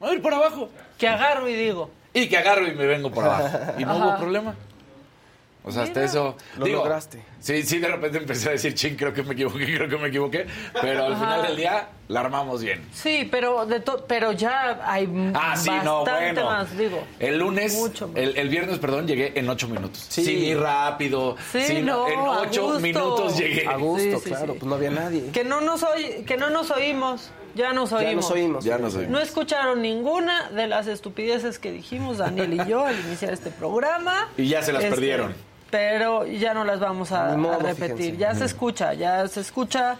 Voy a ir por abajo. Que agarro y digo. Y que agarro y me vengo por abajo. Y no hubo problema. O sea, hasta eso. Lo lograste. Sí, sí, de repente empecé a decir, ching, creo que me equivoqué, creo que me equivoqué. Pero al final del día la armamos bien. Sí, pero de to- pero ya hay Ah, sí, bastante no, bueno. más, digo. El lunes, Mucho más. el, el viernes, perdón, llegué en ocho minutos. Sí. Ir rápido. Sí, sin- no, en ocho minutos llegué. A gusto, Sí, sí, claro, sí. pues no había nadie. Que no nos oy- que no nos oímos. Ya nos oímos. Ya nos oímos. Ya nos oímos. No escucharon ninguna de las estupideces que dijimos Daniel y yo al iniciar este programa. Y ya se las Este, perdieron. Pero ya no las vamos a, Ni modo, a repetir. fíjense. Ya se escucha, ya se escucha.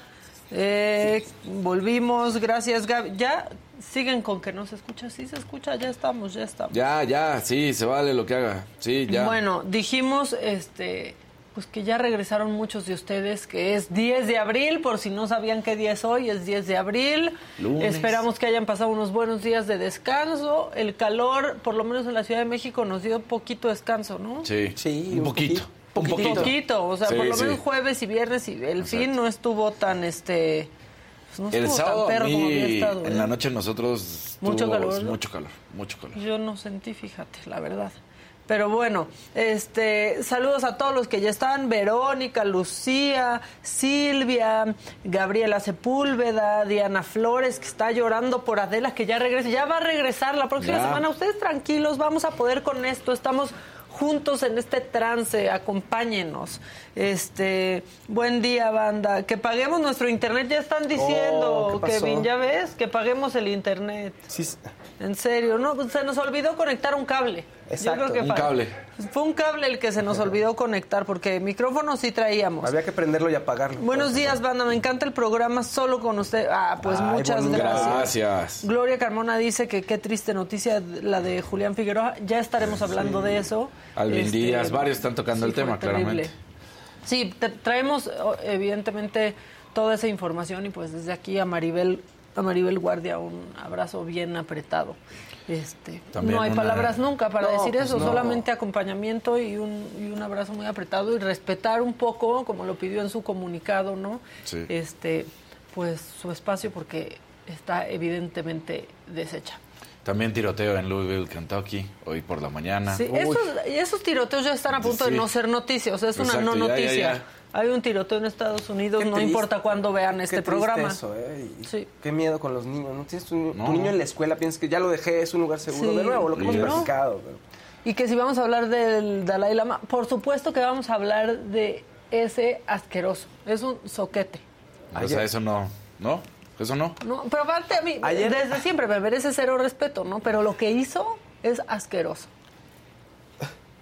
Eh, volvimos, gracias Gaby. Ya siguen con que no se escucha. Sí se escucha, ya estamos, ya estamos. Ya, ya, sí, se vale lo que haga. Sí, ya. Bueno, dijimos este pues que ya regresaron muchos de ustedes, que es 10 de abril, por si no sabían qué día es hoy, es 10 de abril. Lunes. Esperamos que hayan pasado unos buenos días de descanso. El calor, por lo menos en la Ciudad de México, nos dio poquito descanso, ¿no? Sí, Sí, un un poquito. Un poquito. poquito. Poquito, o sea, Sí, por lo sí. menos jueves y viernes y el fin no estuvo tan, este... pues no El estuvo sábado tan a perro como había mí, estado, en ¿eh? la noche nosotros... Mucho tuvo calor, ¿no? Mucho calor, mucho calor. Yo no sentí, fíjate, la verdad. Pero bueno, este, saludos a todos los que ya están, Verónica, Lucía, Silvia, Gabriela Sepúlveda, Diana Flores, que está llorando por Adela, que ya regresa, ya va a regresar la próxima Ya. semana. Ustedes tranquilos, vamos a poder con esto, estamos juntos en este trance, acompáñenos. Este, buen día, banda. Que paguemos nuestro internet, ya están diciendo, Oh. Kevin, ya ves, que paguemos el internet. Sí, En serio, no, pues se nos olvidó conectar un cable. Exacto, Yo creo que un cable. Fue un cable el que se nos olvidó conectar porque micrófono sí traíamos. había que prenderlo y apagarlo. Buenos días, banda. Me encanta el programa solo con usted. Ah, pues Ay, muchas gracias. Gracias. Gloria Carmona dice que qué triste noticia la de Julián Figueroa. Ya estaremos hablando de eso. Alvin Este, Díaz, varios están tocando el tema, terrible. claramente. Sí, te- traemos evidentemente toda esa información y pues desde aquí a Maribel a Maribel Guardia un abrazo bien apretado. Este, También no hay una- palabras nunca para No, decir pues eso, no. solamente acompañamiento y un, y un abrazo muy apretado y respetar un poco, como lo pidió en su comunicado, ¿no? Sí. Este, pues su espacio porque está evidentemente deshecha. También tiroteo en Louisville, Kentucky, hoy por la mañana. Sí, esos, esos tiroteos ya están a punto de no ser noticia, o sea, es una no ya, ya, noticia. ya. Hay un tiroteo en Estados Unidos, Qué no triste. importa cuándo vean este programa. eso, ¿eh? Sí. Qué miedo con los niños. ¿no? Tienes tu, No. tu niño en la escuela, piensas que ya lo dejé, es un lugar seguro. Sí. De nuevo, lo que hemos no. platicado. pero- Y que si vamos a hablar del Dalai Lama, por supuesto que vamos a hablar de ese asqueroso. Es un soquete. O sea, eso no, ¿no? Eso no. No, pero aparte a mí, Ayer- desde siempre me merece cero respeto, ¿no? Pero lo que hizo, Es asqueroso.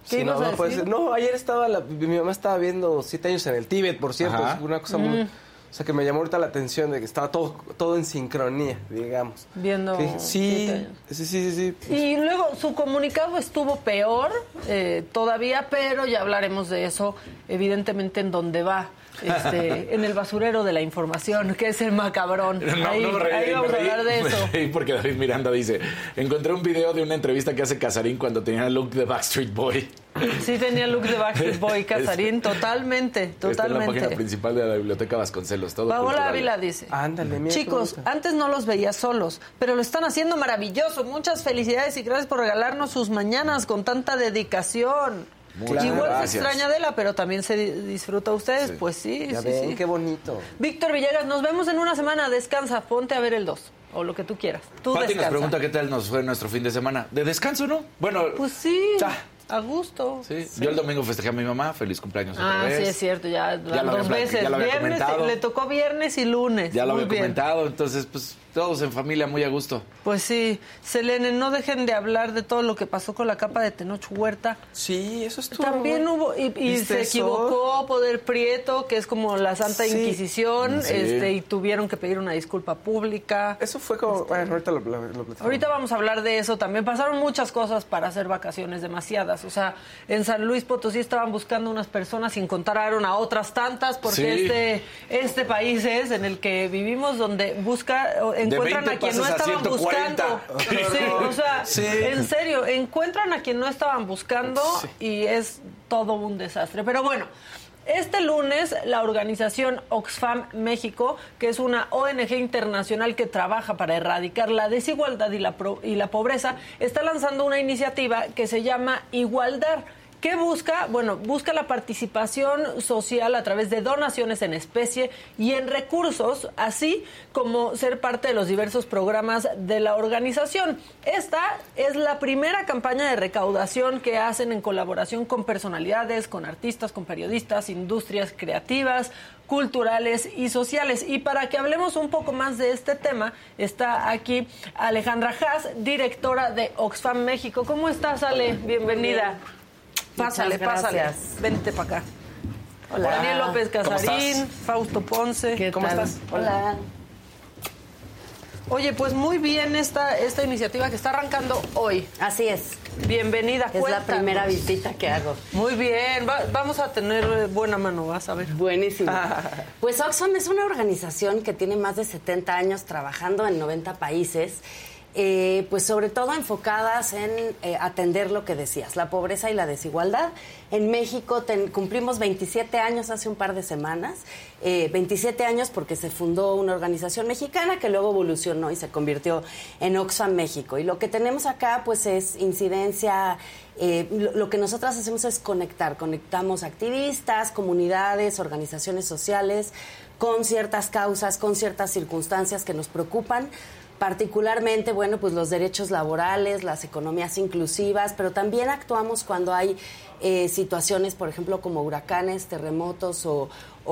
¿Qué Sí, no, ibas a no puede decir? ser. No, ayer estaba la- mi mamá estaba viendo siete años en el Tíbet, por cierto. Ajá. Es una cosa muy. O sea, que me llamó ahorita la atención de que estaba todo, todo en sincronía, digamos. Viendo Sí, siete sí, años. sí, sí, sí, sí. Y luego su comunicado estuvo peor eh, todavía, pero ya hablaremos de eso, evidentemente en donde va, este, en el basurero de la información, que es el macabrón. No, ahí no me reí, ahí me vamos a hablar de eso. reí porque David Miranda dice, encontré un video de una entrevista que hace Casarín cuando tenía el look de Backstreet Boy. Sí tenía look de Backstreet Boy, Casarín, totalmente, Está en la página totalmente. principal de la Biblioteca Vasconcelos. Todo Paola. Ávila dice. Ándale, mira. Chicos, antes no los veía solos, pero lo están haciendo maravilloso. Muchas felicidades y gracias por regalarnos sus mañanas con tanta dedicación. Muchas Igual gracias. se extraña Adela, pero también se di- disfruta a ustedes. Sí. Pues sí, Ya sí, ven, sí. qué bonito. Víctor Villegas, nos vemos en una semana. Descansa, ponte a ver el 2 o lo que tú quieras. Tú Pati nos descansa. pregunta qué tal nos fue nuestro fin de semana. De descanso, ¿no? Bueno, Pues sí, a gusto. sí. Yo el domingo festejé a mi mamá. Feliz cumpleaños otra Ah, vez. sí, es cierto, ya, Ya dos veces. ya lo había viernes, comentado. le tocó viernes y lunes. Ya lo Muy había bien. comentado. Entonces, pues, todos en familia muy a gusto. Pues sí, Selene, no dejen de hablar de todo lo que pasó con la capa de Tenoch Huerta. Sí, eso estuvo. También hubo, y, y ¿Viste se eso? equivocó Poder Prieto, que es como la Santa Sí. Inquisición, Sí. este, y tuvieron que pedir una disculpa pública. Eso fue como. Bueno, ahorita lo, lo, lo platicamos. Ahorita vamos a hablar de eso también. Pasaron muchas cosas para hacer vacaciones, demasiadas. O sea, en San Luis Potosí estaban buscando unas personas y encontraron a otras tantas, porque Sí. este, este país es en el que vivimos donde busca, encuentran 20 a quien no estaban 140. buscando. Sí, o sea, Sí. en serio, encuentran a quien no estaban buscando y es todo un desastre. Pero bueno. Este lunes, la organización Oxfam México, que es una ONG internacional que trabaja para erradicar la desigualdad y la, pro- y la pobreza, está lanzando una iniciativa que se llama Igualdad. ¿Qué busca? Bueno, busca la participación social a través de donaciones en especie y en recursos, así como ser parte de los diversos programas de la organización. Esta es la primera campaña de recaudación que hacen en colaboración con personalidades, con artistas, con periodistas, industrias creativas, culturales y sociales. Y para que hablemos un poco más de este tema, está aquí Alejandra Haas, directora de Oxfam México. ¿Cómo estás, Ale? Bienvenida. Pásale, pásale. gracias. Vente para acá. Hola. Daniel López ¿Cómo Casarín? Fausto Ponce. ¿Qué ¿Cómo tal? estás? Hola. Oye, pues muy bien esta, esta iniciativa que está arrancando hoy. Así es. Bienvenida. Es la primera visita que hago. Muy bien, va- vamos a tener eh, buena mano, vas a ver. Buenísimo. Pues Oxfam es una organización que tiene más de 70 años trabajando en 90 países. Eh, pues sobre todo enfocadas en eh, atender lo que decías, la pobreza y la desigualdad. En México cumplimos 27 años hace un par de semanas, eh, 27 años porque se fundó una organización mexicana que luego evolucionó y se convirtió en Oxfam México. Y lo que tenemos acá pues es incidencia eh, lo, lo que nosotras hacemos es conectar, conectamos activistas, comunidades, organizaciones sociales con ciertas causas, con ciertas circunstancias que nos preocupan, particularmente, bueno, pues los derechos laborales, las economías inclusivas, pero también actuamos cuando hay eh, situaciones, por ejemplo, como huracanes, terremotos o,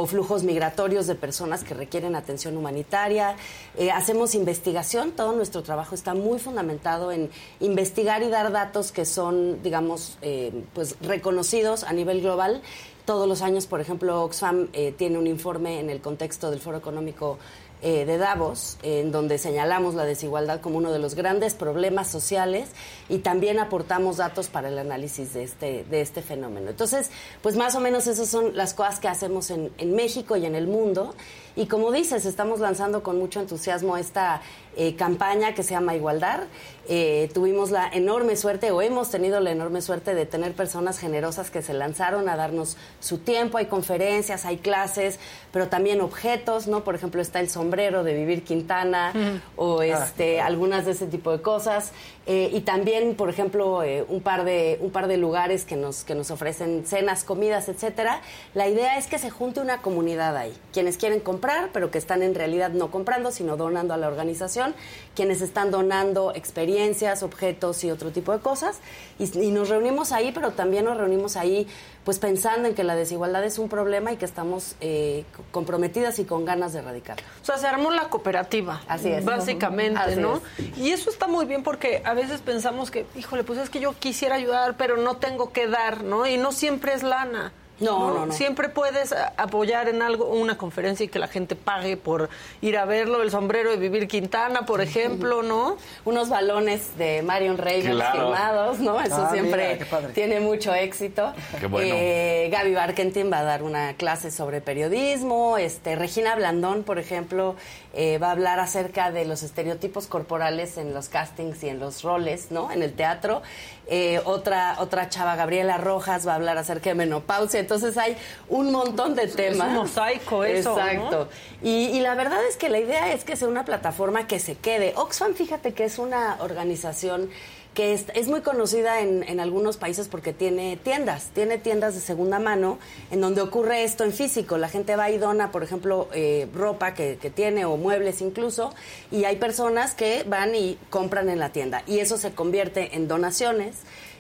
flujos migratorios de personas que requieren atención humanitaria. Eh, hacemos investigación, todo nuestro trabajo está muy fundamentado en investigar y dar datos que son, digamos, eh, pues reconocidos a nivel global. Todos los años, por ejemplo, Oxfam eh, tiene un informe en el contexto del Foro Económico eh, de Davos, en donde señalamos la desigualdad como uno de los grandes problemas sociales y también aportamos datos para el análisis de este, de este fenómeno. Entonces, pues más o menos esas son las cosas que hacemos en, en México y en el mundo. Y como dices, estamos lanzando con mucho entusiasmo esta eh, campaña que se llama Igualdad. Eh, tuvimos la enorme suerte, o hemos tenido la enorme suerte de tener personas generosas que se lanzaron a darnos su tiempo. Hay conferencias, hay clases, pero también objetos, ¿no? Por ejemplo, está el sombrero de Vivir Quintana o este, algunas de ese tipo de cosas. Eh, y también, por ejemplo, un, par de, un par de lugares que nos, que nos ofrecen cenas, comidas, etcétera. La idea es que se junte una comunidad ahí. Quienes quieren comprar, pero que están en realidad no comprando, sino donando a la organización. Quienes están donando experiencias, objetos y otro tipo de cosas. Y, y nos reunimos ahí, pero también nos reunimos ahí pues pensando en que la desigualdad es un problema y que estamos eh, comprometidas y con ganas de erradicarla. O sea, sea, se armó la cooperativa. Así es. Básicamente, Así ¿no? es. Y eso está muy bien porque a veces pensamos que, híjole, pues es que yo quisiera ayudar, pero no tengo que dar, ¿no? Y no siempre es lana. No, no, no. Siempre puedes apoyar en algo, una conferencia y que la gente pague por ir a verlo, el sombrero de Vivir Quintana, por ejemplo, ¿no? Unos balones de Marion Reynolds Claro. firmados, ¿no? Eso Ah, siempre mira, tiene mucho éxito. Qué bueno. Eh, Gaby Barkentin va a dar una clase sobre periodismo. Este, Regina Blandón, por ejemplo, eh, va a hablar acerca de los estereotipos corporales en los castings y en los roles, ¿no? En el teatro. Eh, otra, otra chava, Gabriela Rojas, va a hablar acerca de menopausia. Entonces hay un montón de temas. un mosaico eso, ¿no? Exacto. Y, y la verdad es que la idea es que sea una plataforma que se quede. Oxfam, fíjate que es una organización que es, muy conocida en, en algunos países porque tiene tiendas, tiene tiendas de segunda mano en donde ocurre esto en físico. La gente va y dona, por ejemplo, eh, ropa que, que tiene o muebles incluso, y hay personas que van y compran en la tienda. Y eso se convierte en donaciones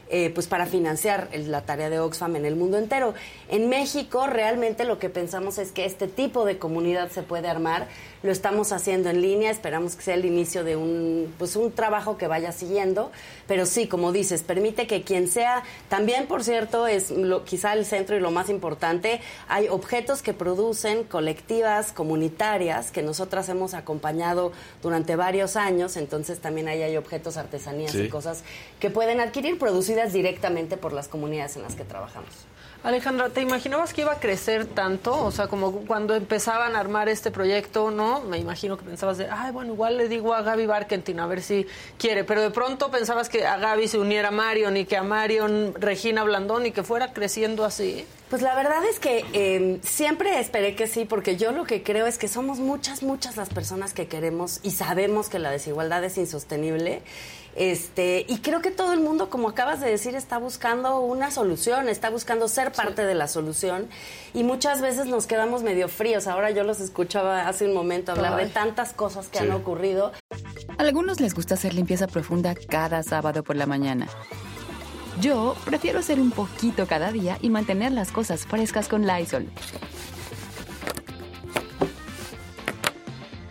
eh, pues para financiar la tarea de Oxfam en el mundo entero. En México realmente lo que pensamos es que este tipo de comunidad se puede armar. Lo estamos haciendo en línea, esperamos que sea el inicio de un, pues un trabajo que vaya siguiendo. Pero sí, como dices, permite que quien sea, también por cierto, es lo, quizá el centro y lo más importante, hay objetos que producen colectivas comunitarias que nosotras hemos acompañado durante varios años, entonces también ahí hay objetos, artesanías Sí. y cosas que pueden adquirir producidas directamente por las comunidades en las que trabajamos. Alejandra, ¿te imaginabas que iba a crecer tanto? O sea, como cuando empezaban a armar este proyecto, ¿no? Me imagino que pensabas de, ay, bueno, igual le digo a Gaby Barkentin a ver si quiere. Pero de pronto pensabas que a Gaby se uniera a Marion y que a Marion Regina Blandón y que fuera creciendo así. Pues la verdad es que eh, siempre esperé que sí, porque yo lo que creo es que somos muchas, muchas las personas que queremos y sabemos que la desigualdad es insostenible. Este, y creo que todo el mundo, como acabas de decir, está buscando una solución, está buscando ser parte de la solución. Y muchas veces nos quedamos medio fríos. Ahora yo los escuchaba hace un momento hablar de tantas cosas que Sí. han ocurrido. A algunos les gusta hacer limpieza profunda cada sábado por la mañana. Yo prefiero hacer un poquito cada día y mantener las cosas frescas con Lysol.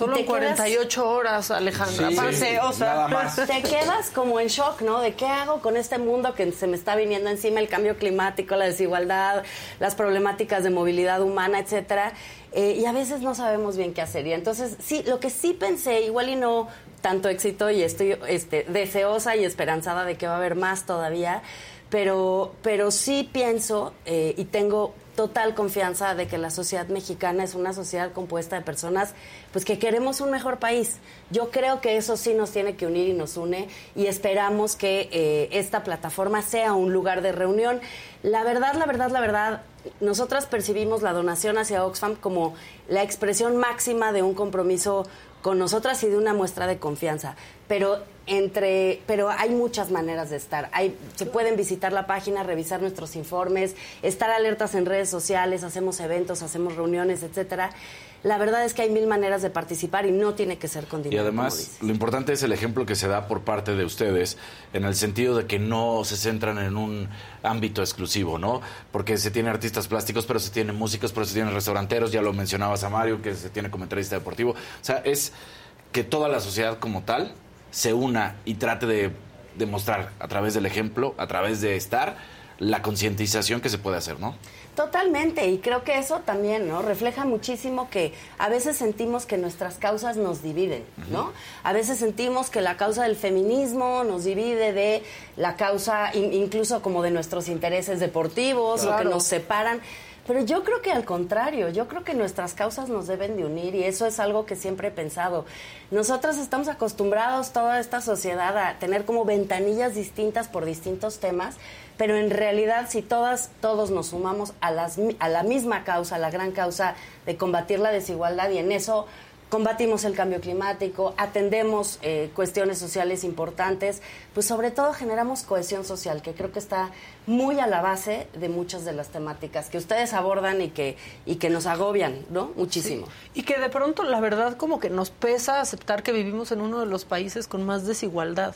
Solo en 48 horas, Alejandra. Sí, Aparte, o sea, nada más. te quedas como en shock, ¿no? De qué hago con este mundo que se me está viniendo encima, el cambio climático, la desigualdad, las problemáticas de movilidad humana, etcétera. Eh, y a veces no sabemos bien qué hacer. Y entonces, sí, lo que sí pensé, igual y no tanto éxito, y estoy este, deseosa y esperanzada de que va a haber más todavía, pero, pero sí pienso eh, y tengo total confianza de que la sociedad mexicana es una sociedad compuesta de personas pues que queremos un mejor país. Yo creo que eso sí nos tiene que unir y nos une y esperamos que eh, esta plataforma sea un lugar de reunión. La verdad, la verdad, la verdad, nosotras percibimos la donación hacia Oxfam como la expresión máxima de un compromiso con nosotras y de una muestra de confianza. Pero entre, pero hay muchas maneras de estar. Hay, se pueden visitar la página, revisar nuestros informes, estar alertas en redes sociales, hacemos eventos, hacemos reuniones, etcétera. La verdad es que hay mil maneras de participar y no tiene que ser con Y dinero. como además, lo importante es el ejemplo que se da por parte de ustedes, en el sentido de que no se centran en un ámbito exclusivo, ¿no? Porque se tiene artistas plásticos, pero se tiene músicos, pero se tiene restauranteros, ya lo mencionabas a Mario, que se tiene comentarista deportivo. O sea, es que toda la sociedad como tal se una y trate de demostrar a través del ejemplo, a través de estar, la concientización que se puede hacer, ¿no? Totalmente, y creo que eso también, ¿no? Refleja muchísimo que a veces sentimos que nuestras causas nos dividen, ¿no? A veces sentimos que la causa del feminismo nos divide de la causa, in- incluso como de nuestros intereses deportivos, o que Claro. nos separan. Pero yo creo que al contrario, yo creo que nuestras causas nos deben de unir y eso es algo que siempre he pensado. Nosotros estamos acostumbrados, toda esta sociedad, a tener como ventanillas distintas por distintos temas, pero en realidad si todas, todos nos sumamos a, las, a la misma causa, a la gran causa de combatir la desigualdad y en eso combatimos el cambio climático, atendemos eh, cuestiones sociales importantes, pues sobre todo generamos cohesión social, que creo que está muy a la base de muchas de las temáticas que ustedes abordan y que, y que nos agobian, ¿no? Muchísimo. Y que de pronto, la verdad, como que nos pesa aceptar que vivimos en uno de los países con más desigualdad.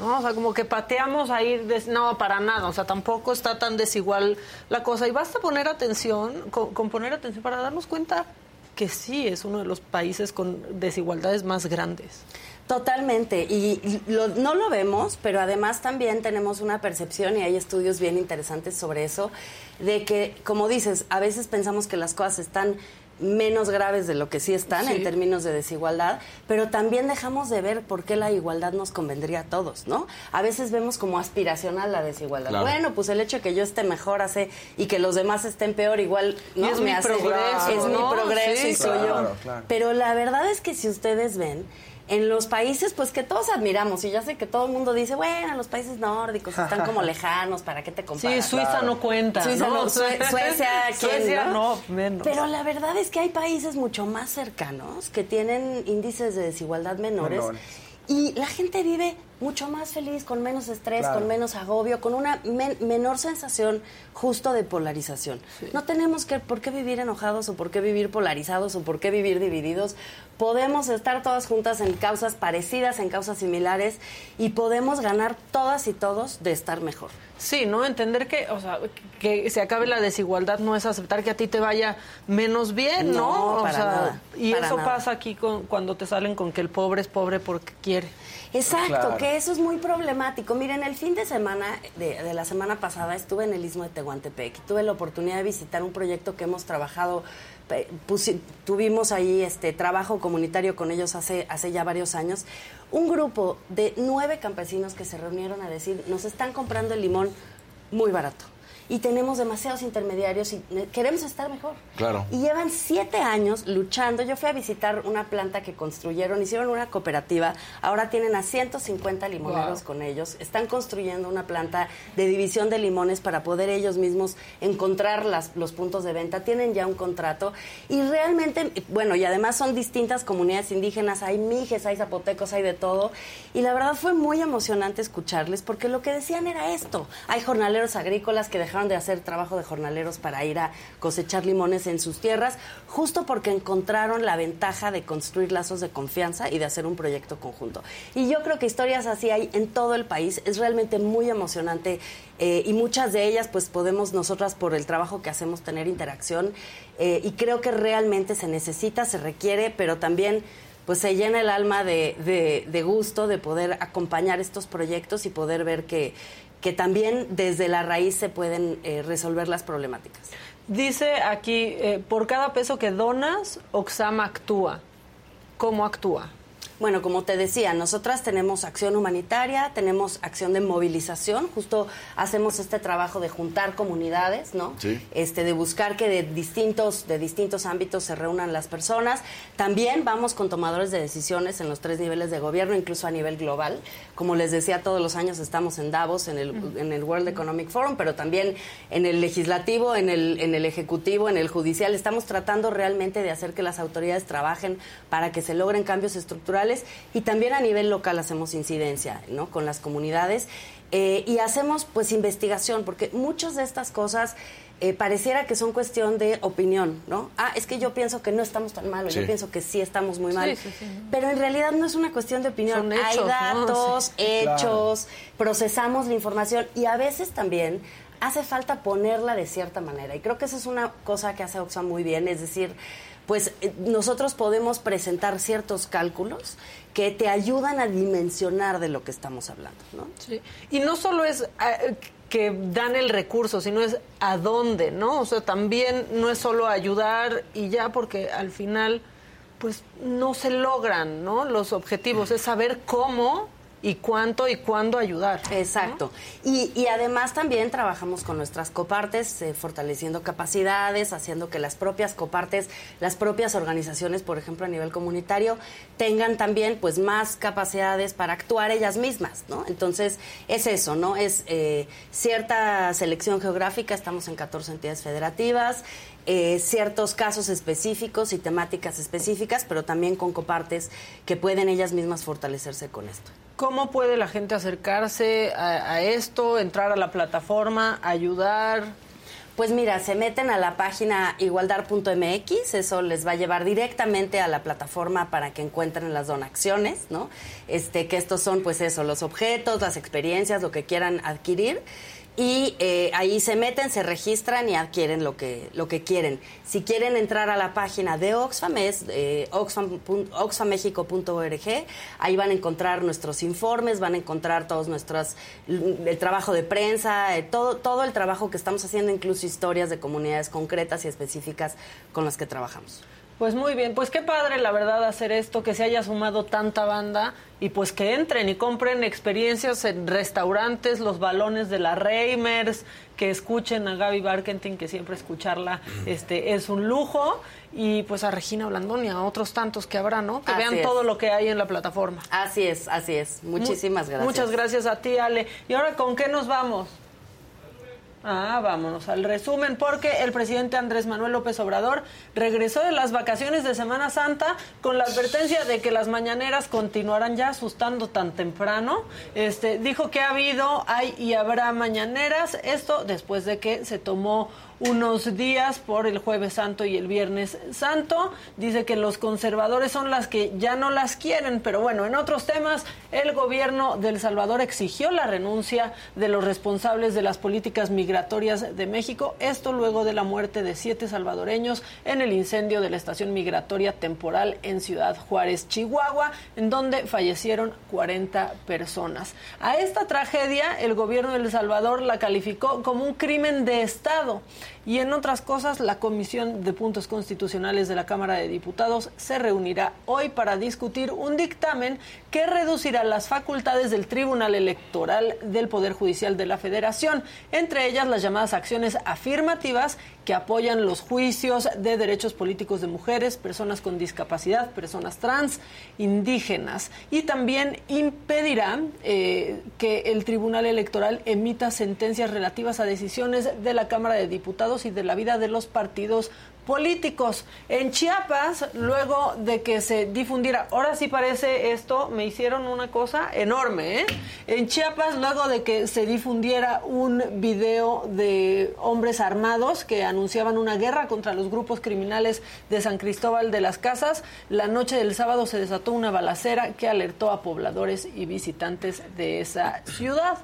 ¿No? O sea, como que pateamos ahí, no, para nada, o sea, tampoco está tan desigual la cosa. Y basta poner atención, con poner atención para darnos cuenta que sí es uno de los países con desigualdades más grandes. Totalmente, y no lo vemos, pero además también tenemos una percepción, y hay estudios bien interesantes sobre eso, de que, como dices, a veces pensamos que las cosas están menos graves de lo que sí están en términos de desigualdad, pero también dejamos de ver por qué la igualdad nos convendría a todos, ¿no? A veces vemos como aspiracional la desigualdad. Bueno, pues el hecho de que yo esté mejor hace y que los demás estén peor, igual ¿no? es mi progreso, es mi progreso y soy yo. Pero la verdad es que si ustedes ven, en los países pues que todos admiramos y ya sé que todo el mundo dice bueno los países nórdicos están como lejanos para qué te comparas sí Suiza no cuenta Suiza no, Suecia Suecia no? menos pero la verdad es que hay países mucho más cercanos que tienen índices de desigualdad menores. y la gente vive mucho más feliz, con menos estrés, con menos agobio, con una menor sensación justo de polarización. No tenemos que por qué vivir enojados o por qué vivir polarizados o por qué vivir divididos. Podemos estar todas juntas en causas parecidas, en causas similares y podemos ganar todas y todos de estar mejor. Sí, ¿no? Entender que, o sea, que se acabe la desigualdad no es aceptar que a ti te vaya menos bien, ¿no? para nada, y eso pasa aquí con, cuando te salen con que el pobre es pobre porque quiere. Exacto, que eso es muy problemático. Miren, el fin de semana, de, la semana pasada, estuve en el Istmo de Tehuantepec y tuve la oportunidad de visitar un proyecto que hemos trabajado, tuvimos ahí este trabajo comunitario con ellos hace, hace ya varios años. Un grupo de nueve campesinos que se reunieron a decir, nos están comprando el limón muy barato y tenemos demasiados intermediarios y queremos estar mejor. Claro. Y llevan siete años luchando. Yo fui a visitar una planta que construyeron, hicieron una cooperativa, ahora tienen a 150 limoneros con ellos, están construyendo una planta de división de limones para poder ellos mismos encontrar las, los puntos de venta, tienen ya un contrato y realmente, bueno, y además son distintas comunidades indígenas, hay mijes, hay zapotecos, hay de todo. Y la verdad fue muy emocionante escucharles porque lo que decían era esto. Hay jornaleros agrícolas que dejaron de hacer trabajo de jornaleros para ir a cosechar limones en sus tierras, justo porque encontraron la ventaja de construir lazos de confianza y de hacer un proyecto conjunto. Y yo creo que historias así hay en todo el país, es realmente muy emocionante eh, y muchas de ellas pues podemos nosotras por el trabajo que hacemos tener interacción eh, y creo que realmente se necesita, se requiere, pero también pues se llena el alma de, de, gusto de poder acompañar estos proyectos y poder ver que, que también desde la raíz se pueden eh, resolver las problemáticas. Dice aquí, eh, por cada peso que donas, Oxama actúa. ¿Cómo actúa? Bueno, como te decía, nosotras tenemos acción humanitaria, tenemos acción de movilización, justo hacemos este trabajo de juntar comunidades, ¿no? Sí. Este, de buscar que de distintos, de distintos ámbitos se reúnan las personas. También vamos con tomadores de decisiones en los tres niveles de gobierno, incluso a nivel global. Como les decía, todos los años estamos en Davos, en el, en el World Economic Forum, pero también en el legislativo, en el, en el ejecutivo, en el judicial. Estamos tratando realmente de hacer que las autoridades trabajen para que se logren cambios estructurales y también a nivel local hacemos incidencia ¿no? con las comunidades eh, y hacemos pues investigación, porque muchas de estas cosas eh, pareciera que son cuestión de opinión, ¿no? Ah, es que yo pienso que no estamos tan mal, yo pienso que sí estamos muy mal. Pero en realidad no es una cuestión de opinión. Hay datos, hechos, procesamos la información y a veces también hace falta ponerla de cierta manera. Y creo que esa es una cosa que hace Oxfam muy bien, es decir, pues eh, nosotros podemos presentar ciertos cálculos que te ayudan a dimensionar de lo que estamos hablando, ¿no? Sí. Y no solo es eh, que dan el recurso, sino es a dónde, ¿no? O sea, también no es solo ayudar y ya, porque al final, pues no se logran, ¿no? Los objetivos, es saber cómo y cuánto y cuándo ayudar. Exacto. Y, y, además también trabajamos con nuestras copartes, eh, fortaleciendo capacidades, haciendo que las propias copartes, las propias organizaciones, por ejemplo, a nivel comunitario, tengan también pues más capacidades para actuar ellas mismas, ¿no? Entonces, es eso, ¿no? Es eh, cierta selección geográfica, estamos en 14 entidades federativas, eh, ciertos casos específicos y temáticas específicas, pero también con copartes que pueden ellas mismas fortalecerse con esto. ¿Cómo puede la gente acercarse a, esto, entrar a la plataforma, ayudar? Pues mira, se meten a la página igualdad.mx, eso les va a llevar directamente a la plataforma para que encuentren las donaciones, ¿no? Este, que estos son, pues eso, los objetos, las experiencias, lo que quieran adquirir y eh, ahí se meten, se registran y adquieren lo que, lo que quieren. Si quieren entrar a la página de Oxfam, es eh, oxfamexico.org, ahí van a encontrar nuestros informes, van a encontrar todos nuestros, el trabajo de prensa, eh, todo, todo el trabajo que estamos haciendo, incluso historias de comunidades concretas y específicas con las que trabajamos. Pues muy bien, pues qué padre la verdad hacer esto, que se haya sumado tanta banda y pues que entren y compren experiencias en restaurantes, los balones de la Reimers, que escuchen a Gaby Barkentin, que siempre escucharla este es un lujo, y pues a Regina Blandón y a otros tantos que habrá, ¿no? Que vean todo lo que hay en la plataforma. Así es, así es. Muchísimas gracias. Muchas gracias a ti, Ale. ¿Y ahora con qué nos vamos? Ah, vámonos al resumen, porque el presidente Andrés Manuel López Obrador regresó de las vacaciones de Semana Santa con la advertencia de que las mañaneras continuarán ya asustando tan temprano. Este dijo que ha habido, hay y habrá mañaneras. Esto después de que se tomó unos días por el jueves santo y el viernes santo. Dice que los conservadores son las que ya no las quieren, pero bueno, en otros temas, el gobierno de El Salvador exigió la renuncia de los responsables de las políticas migratorias de México, esto luego de la muerte de siete salvadoreños en el incendio de la estación migratoria temporal en Ciudad Juárez, Chihuahua, en donde fallecieron 40 personas. A esta tragedia, el gobierno de El Salvador la calificó como un crimen de Estado. Y en otras cosas, la Comisión de Puntos Constitucionales de la Cámara de Diputados se reunirá hoy para discutir un dictamen que reducirá las facultades del Tribunal Electoral del Poder Judicial de la Federación, entre ellas las llamadas acciones afirmativas que apoyan los juicios de derechos políticos de mujeres, personas con discapacidad, personas trans, indígenas, y también impedirá eh, que el Tribunal Electoral emita sentencias relativas a decisiones de la Cámara de Diputados y de la vida de los partidos políticos. En Chiapas, luego de que se difundiera, ahora sí parece esto, me hicieron una cosa enorme, ¿eh? En Chiapas, luego de que se difundiera un video de hombres armados que anunciaban una guerra contra los grupos criminales de San Cristóbal de las Casas, la noche del sábado se desató una balacera que alertó a pobladores y visitantes de esa ciudad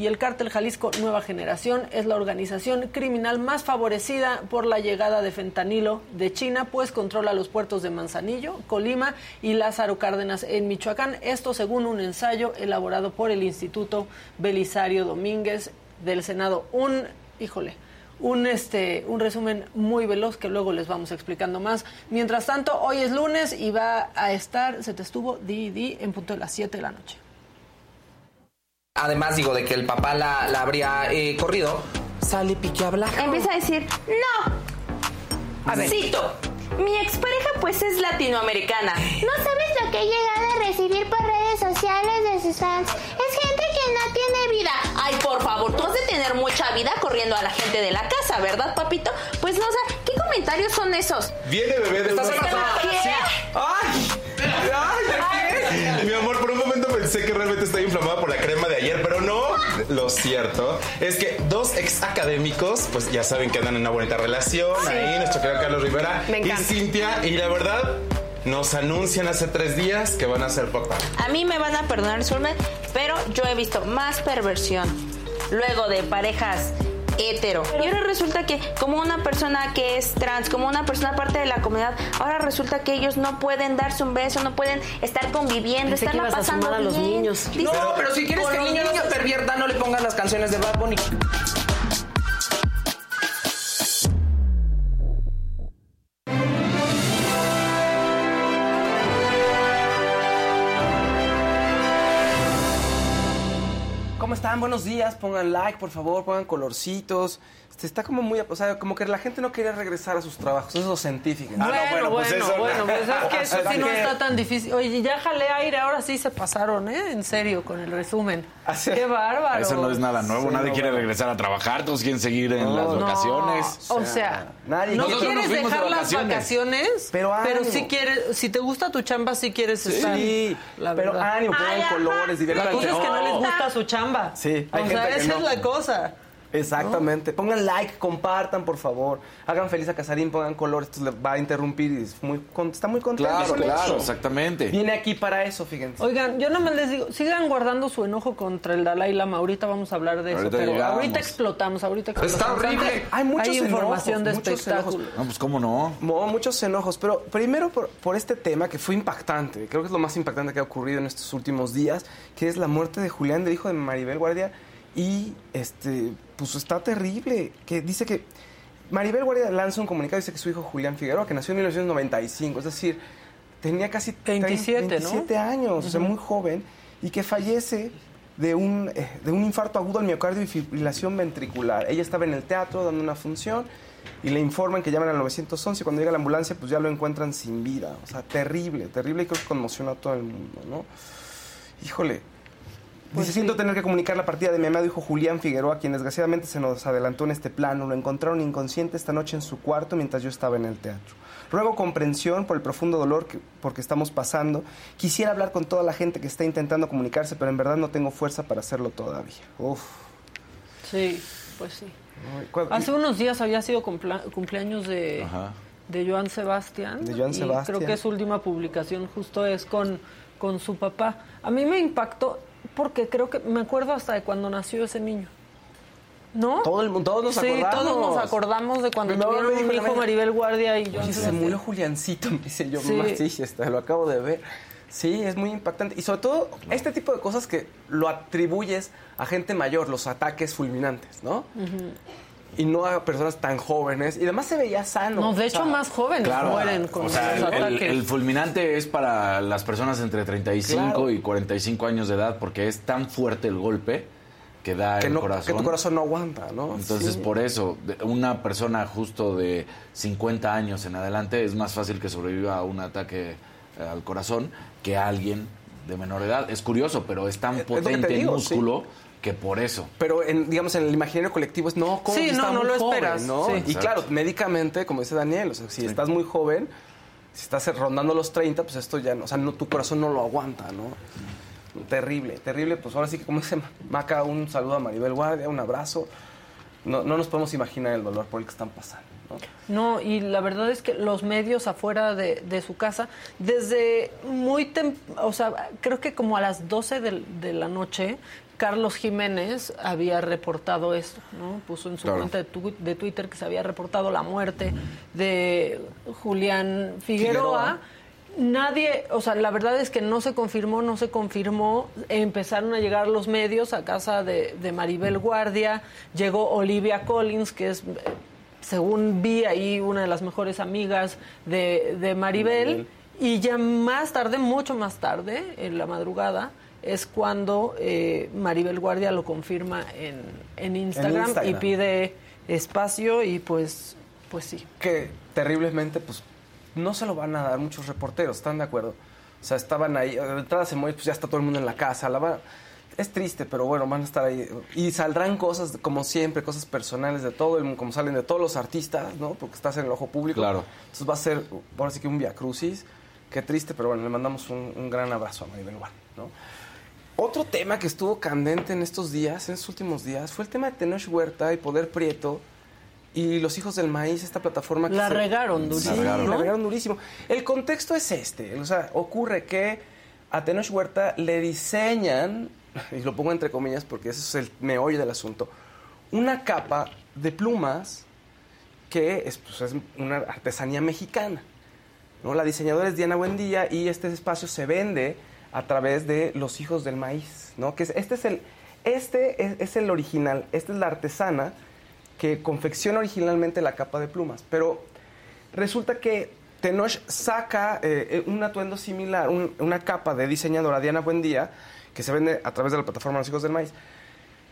y el cártel Jalisco Nueva Generación es la organización criminal más favorecida por la llegada de fentanilo de China, pues controla los puertos de Manzanillo, Colima y Lázaro Cárdenas en Michoacán. Esto según un ensayo elaborado por el Instituto Belisario Domínguez del Senado. Un, híjole, un este un resumen muy veloz que luego les vamos explicando más. Mientras tanto, hoy es lunes y va a estar, se te estuvo di, di en punto de las 7 de la noche además digo de que el papá la, habría eh, corrido, sale Pique a hablar. Empieza a decir, no. A ver. Cito. Mi expareja pues es latinoamericana. No sabes lo que he llegado a recibir por redes sociales de sus fans. Es gente que no tiene vida. Ay, por favor, tú has de tener mucha vida corriendo a la gente de la casa, ¿verdad, papito? Pues no sé, ¿qué comentarios son esos? Viene bebé de ¿Estás ¿Qué? ¡Ay! ¡Ay! Mi amor, por un momento pensé que realmente estoy inflamada por la crema de ayer, pero no. Lo cierto es que dos ex académicos, pues ya saben que andan en una bonita relación. Ahí, nuestro querido Carlos Rivera y Cintia. Y la verdad, nos anuncian hace tres días que van a ser papá. A mí me van a perdonar, Zulme, pero yo he visto más perversión luego de parejas hetero. Y ahora resulta que como una persona que es trans, como una persona parte de la comunidad, ahora resulta que ellos no pueden darse un beso, no pueden estar conviviendo, están pasando a, los niños. No, pero si quieres que el niño no se pervierta, no le pongas las canciones de Bad Bunny. Están? Buenos días, pongan like, por favor, pongan colorcitos. Este, está como muy, o sea, como que la gente no quería regresar a sus trabajos, eso es lo científico. Bueno, bueno, pues bueno, eso- bueno, pues es que eso sí no está tan difícil. Oye, ya jalé aire, ahora sí se pasaron, ¿eh? En serio, con el resumen. Así- Qué bárbaro. Eso no es nada nuevo, Sí, nadie no, quiere bueno. regresar a trabajar, todos quieren seguir en No, las no. vacaciones. O sea, nadie no quiere- Nosotros nos quieres de dejar las vacaciones. Pero ánimo. sí quieres, si te gusta tu chamba, sí quieres estar. Sí, la pero ánimo, pongan colores, La diviértanse. cosa es que no les gusta su chamba. Sí, hay o sea, que esa no. es la cosa. Exactamente. Pongan like, compartan, por favor. Hagan feliz a Casarín, pongan colores, esto le va a interrumpir y es muy, con- está muy contento. Claro, con claro, eso. exactamente. Viene aquí para eso, fíjense. Oigan, yo nomás les digo, sigan guardando su enojo contra el Dalai Lama. Ahorita vamos a hablar de eso, Ahorita pero llegamos. ahorita explotamos, ahorita explotamos. Está horrible. Hay muchos información enojos, de muchos espectáculo. enojos. No, pues cómo no. Mo- muchos enojos, pero primero por, por este tema que fue impactante, creo que es lo más impactante que ha ocurrido en estos últimos días, que es la muerte de Julián, del hijo de Maribel Guardia, y este, pues está terrible, que dice que Maribel Guardia lanza un comunicado y dice que su hijo Julián Figueroa, que nació en 1995, es decir, tenía casi 27, ¿no? 27 años, o sea, muy joven, y que fallece de un, eh, de un infarto agudo al miocardio y fibrilación ventricular. Ella estaba en el teatro dando una función y le informan que llaman al 911 y cuando llega la ambulancia pues ya lo encuentran sin vida. O sea, terrible, terrible y creo que conmocionó a todo el mundo, ¿no? Híjole. Pues Dice, siento tener que comunicar la partida de mi amado hijo Julián Figueroa, quien desgraciadamente se nos adelantó en este plano. Lo encontraron inconsciente esta noche en su cuarto mientras yo estaba en el teatro. Ruego comprensión por el profundo dolor que, porque estamos pasando. Quisiera hablar con toda la gente que está intentando comunicarse, pero en verdad no tengo fuerza para hacerlo todavía. Uf. Sí, pues sí. Ay, ¿cuál- Hace unos días había sido cumpleaños de, Ajá. de Joan Sebastián. De Joan y Sebastián. Creo que su última publicación justo es con, con su papá. A mí me impactó porque creo que me acuerdo hasta de cuando nació ese niño. ¿No? Todo el mundo, todos nos sí, acordamos. todos nos acordamos de cuando Mi mamá me tuvieron un hijo Maribel Guardia y Joan Oye, se murió Juliancito, me dice yo, Sí. mamá, sí, está, lo acabo de ver. Sí, es muy impactante. Y sobre todo, este tipo de cosas que lo atribuyes a gente mayor, los ataques fulminantes, ¿no? Y no a personas tan jóvenes. Y además se veía sano. No, de o hecho, sea, más jóvenes Claro, mueren con o sea, los el, ataques. el fulminante es para las personas entre 35 Claro. y 45 años de edad porque es tan fuerte el golpe que da que, el no, corazón. que tu corazón no aguanta, ¿no? Entonces, Sí. por eso, de- una persona justo de 50 años en adelante es más fácil que sobreviva a un ataque eh, al corazón que a alguien de menor edad. Es curioso, pero es tan Es potente el músculo que por eso. Pero, en, digamos, en el imaginario colectivo es, no, ¿cómo Sí, que no, está no muy lo joven, esperas, ¿no? sí. Y claro, médicamente, como dice Daniel, o sea, si estás muy joven, si estás rondando los 30, pues esto ya no, o sea, no, tu corazón no lo aguanta, ¿no? Terrible, terrible. Pues ahora sí que, como dice Maca, un saludo a Maribel Guardia, un abrazo. No, no nos podemos imaginar el dolor por el que están pasando, ¿no? No, y la verdad es que los medios afuera de, de su casa, desde muy tem o sea, creo que como a las 12 del- de, la noche, Carlos Jiménez había reportado esto, ¿no? Puso en su Claro. cuenta de, tu- de Twitter que se había reportado la muerte de Julián Figueroa. Figueroa. Nadie, o sea, la verdad es que no se confirmó, no se confirmó. Empezaron a llegar los medios a casa de, de Maribel Guardia. Llegó Olivia Collins, que es, según vi ahí, una de las mejores amigas de, de Maribel. Y ya más tarde, mucho más tarde, en la madrugada, es cuando eh, Maribel Guardia lo confirma en, en Instagram, Instagram. y pide espacio y pues, pues sí. que terriblemente, pues, no se lo van a dar muchos reporteros, ¿están de acuerdo? O sea, estaban ahí, de entrada se muere, pues ya está todo el mundo en la casa, la va- es triste, pero bueno, van a estar ahí. Y saldrán cosas, como siempre, cosas personales de todo el mundo, como salen de todos los artistas, ¿no? Porque estás en el ojo público. Claro. Entonces va a ser, ahora sí que un via crucis. Qué triste, pero bueno, le mandamos un, un gran abrazo a Maribel Guardia, ¿no? Otro tema que estuvo candente en estos días, en estos últimos días, fue el tema de Tenoch Huerta y Poder Prieto y Los Hijos del Maíz, esta plataforma que La se- regaron Sí, durísimo, la ¿no? regaron durísimo. El contexto es este, o sea, ocurre que a Tenoch Huerta le diseñan, y lo pongo entre comillas porque ese es el meollo del asunto, una capa de plumas que es, pues, es una artesanía mexicana. ¿no? La diseñadora es Diana Buendía y este espacio se vende a través de Los Hijos del Maíz, ¿no? Que es- este es el este es, el original, esta es la artesana que confecciona originalmente la capa de plumas, pero resulta que Tenoch saca eh, un atuendo similar, un- una capa de diseñadora Diana Buendía que se vende a través de la plataforma Los Hijos del Maíz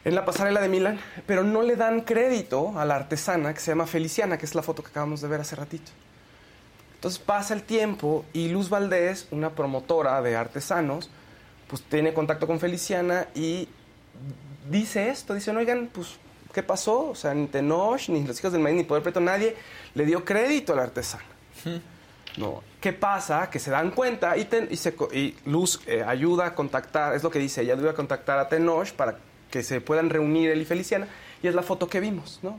en la pasarela de Milán, pero no le dan crédito a la artesana que se llama Feliciana, que es la foto que acabamos de ver hace ratito. Entonces pasa el tiempo y Luz Valdés, una promotora de artesanos, pues tiene contacto con Feliciana y dice esto, dicen, oigan, pues, ¿qué pasó? O sea, ni Tenoch, ni los hijos del maíz, ni Poder Preto, nadie le dio crédito a la artesana. No. ¿Qué pasa? Que se dan cuenta y, Ten- y se y Luz eh, ayuda a contactar, es lo que dice, ella ayuda a contactar a Tenoch para que se puedan reunir él y Feliciana, y es la foto que vimos, ¿no?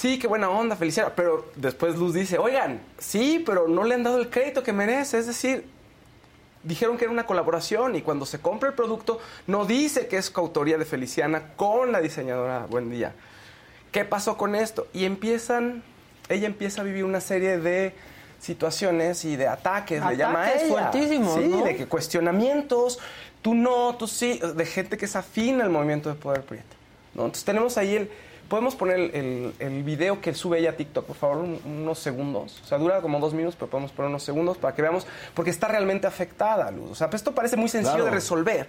Sí, qué buena onda, Feliciana. Pero después Luz dice, oigan, sí, pero no le han dado el crédito que merece. Es decir, dijeron que era una colaboración y cuando se compra el producto no dice que es coautoría de Feliciana con la diseñadora Buen Día. ¿Qué pasó con esto? Y empiezan, ella empieza a vivir una serie de situaciones y de ataques, le llama a Ataques ella. fuertísimos, Sí, ¿no? de que cuestionamientos, tú no, tú sí, de gente que es afín al movimiento de Poder Prieto. ¿no? Entonces tenemos ahí el... Podemos poner el, video que sube ella a TikTok, por favor, un- unos segundos. O sea, dura como dos minutos, pero podemos poner unos segundos para que veamos, porque está realmente afectada, Luz. O sea, pues esto parece muy sencillo Claro. de resolver,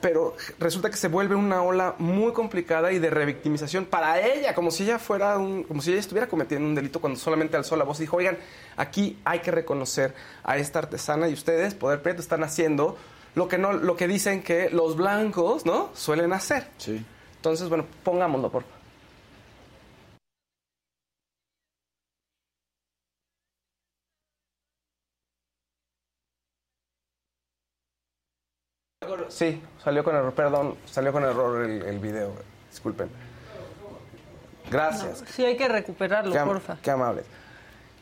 pero resulta que se vuelve una ola muy complicada y de revictimización para ella, como si ella fuera un, como si ella estuviera cometiendo un delito cuando solamente alzó la voz y dijo, oigan, aquí hay que reconocer a esta artesana y ustedes, Poder Prieto, están haciendo lo que no, lo que dicen que los blancos, ¿no? Suelen hacer. Sí. Entonces, bueno, pongámoslo, por favor. Sí, salió con error, perdón, salió con error el, el video, disculpen. Gracias. Sí, hay que recuperarlo, Qué, porfa. qué amables.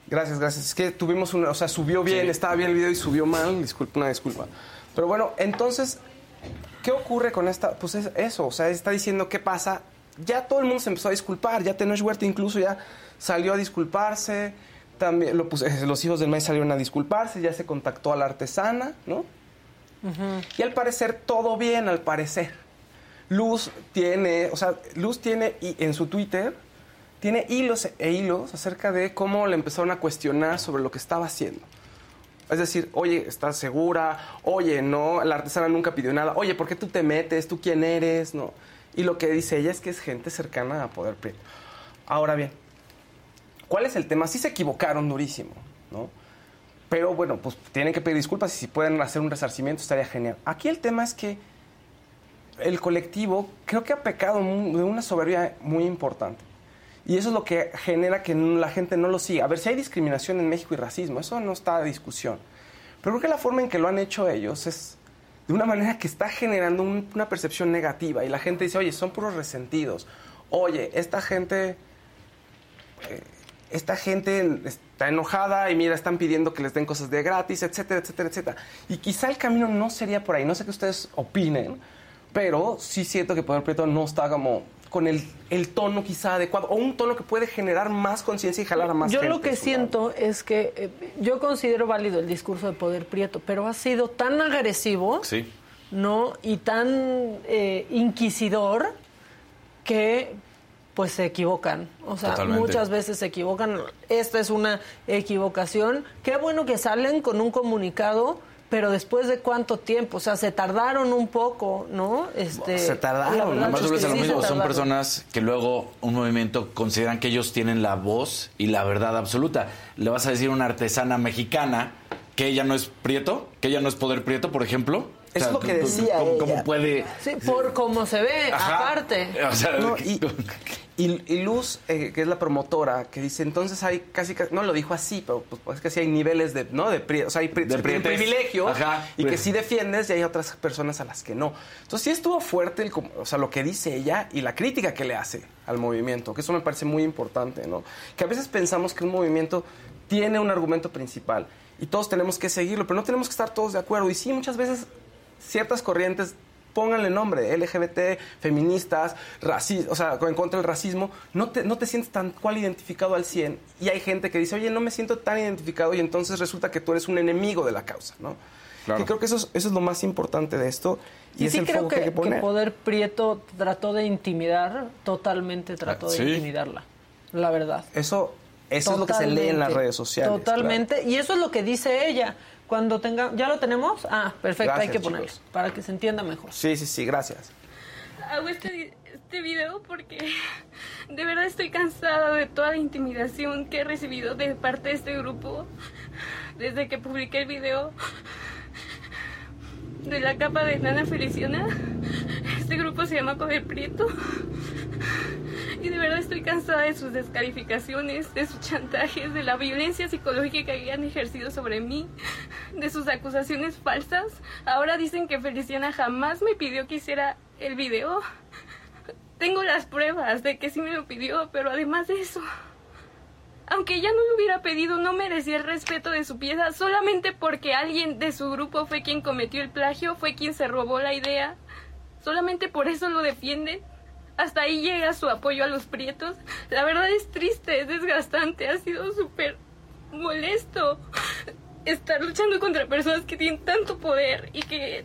Gracias, gracias. Es que tuvimos una, o sea, subió bien, estaba bien el video y subió mal, disculpa, una disculpa. Pero bueno, entonces, ¿qué ocurre con esta? Pues es eso, o sea, está diciendo qué pasa. Ya todo el mundo se empezó a disculpar, ya Tenoch Huerta incluso ya salió a disculparse, también lo puse- los hijos del maíz salieron a disculparse, ya se contactó a la artesana, ¿no? Y al parecer todo bien, al parecer. Luz tiene, o sea, Luz tiene y en su Twitter tiene hilos e hilos acerca de cómo le empezaron a cuestionar sobre lo que estaba haciendo. Es decir, oye, ¿estás segura? Oye, no, la artesana nunca pidió nada. Oye, ¿por qué tú te metes? ¿Tú quién eres? No. Y lo que dice ella es que es gente cercana a Poder Prieto. Ahora bien, ¿cuál es el tema? Sí se equivocaron durísimo, ¿no? Pero bueno, pues tienen que pedir disculpas y si pueden hacer un resarcimiento estaría genial. Aquí el tema es que el colectivo creo que ha pecado de una soberbia muy importante. Y eso es lo que genera que la gente no lo siga. A ver, si hay discriminación en México y racismo, eso no está a discusión. Pero creo que la forma en que lo han hecho ellos es de una manera que está generando un- una percepción negativa. Y la gente dice, oye, son puros resentidos. Oye, esta gente esta gente está enojada y mira, están pidiendo que les den cosas de gratis, etcétera, etcétera, etcétera. Y quizá el camino no sería por ahí. No sé qué ustedes opinen, pero sí siento que Poder Prieto no está como con el, el tono quizá adecuado o un tono que puede generar más conciencia y jalar a más Yo gente. lo que siento es que eh, yo considero válido el discurso de Poder Prieto, pero ha sido tan agresivo, Sí. ¿no? Y tan eh, inquisidor que pues se equivocan. O sea, Totalmente. muchas veces se equivocan. Esta es una equivocación. Qué bueno que salen con un comunicado, pero después de cuánto tiempo, o sea, se tardaron un poco, ¿no? Este, Se tardaron, Además, es que lo mismo. Son personas que luego un movimiento consideran que ellos tienen la voz y la verdad absoluta. Le vas a decir a una artesana mexicana que ella no es Prieto, que ella no es Poder Prieto, por ejemplo. Es lo que decía ¿cómo, cómo ella. puede...? Sí, por cómo se ve, Ajá. aparte. O sea, No, y, y- y Luz, eh, que es la promotora, que dice, entonces hay casi, casi- no lo dijo así, pero pues, pues, es que sí hay niveles de, ¿no? De, o sea, hay pri- De privilegios Ajá. y que sí defiendes y hay otras personas a las que no. Entonces sí estuvo fuerte, el, o sea, lo que dice ella y la crítica que le hace al movimiento, que eso me parece muy importante, ¿no? Que a veces pensamos que un movimiento tiene un argumento principal y todos tenemos que seguirlo, pero no tenemos que estar todos de acuerdo. Y sí, muchas veces ciertas corrientes pónganle nombre, LGBT, feministas, racistas, o sea, en contra del racismo, no te, no te sientes tan cual identificado al 100. Y hay gente que dice, oye, no me siento tan identificado y entonces resulta que tú eres un enemigo de la causa, ¿no? Claro. Que creo que eso es, eso es lo más importante de esto y Y es sí el creo foco que, que, hay que que poner. Poder Prieto trató de intimidar, totalmente trató Ah, de ¿sí? intimidarla, la verdad. Eso, eso es lo que se lee en las redes sociales. Totalmente. Y eso es lo que dice ella. Cuando tenga, ¿ya lo tenemos? Ah, perfecto, hay que ponerlo chicos. para que se entienda mejor. Sí, sí, sí, gracias. Hago este, este video porque de verdad estoy cansada de toda la intimidación que he recibido de parte de este grupo desde que publiqué el video de la capa de Nana Feliciana. Este grupo se llama Coger Prieto. Y de verdad estoy cansada de sus descalificaciones, de sus chantajes, de la violencia psicológica que han ejercido sobre mí, de sus acusaciones falsas. Ahora dicen que Feliciana jamás me pidió que hiciera el video. Tengo las pruebas de que sí me lo pidió, pero además de eso, aunque ella no lo hubiera pedido, no merecía el respeto de su pieza solamente porque alguien de su grupo fue quien cometió el plagio, fue quien se robó la idea. Solamente por eso lo defienden. Hasta ahí llega su apoyo a los prietos. La verdad es triste, es desgastante, ha sido súper molesto estar luchando contra personas que tienen tanto poder y que...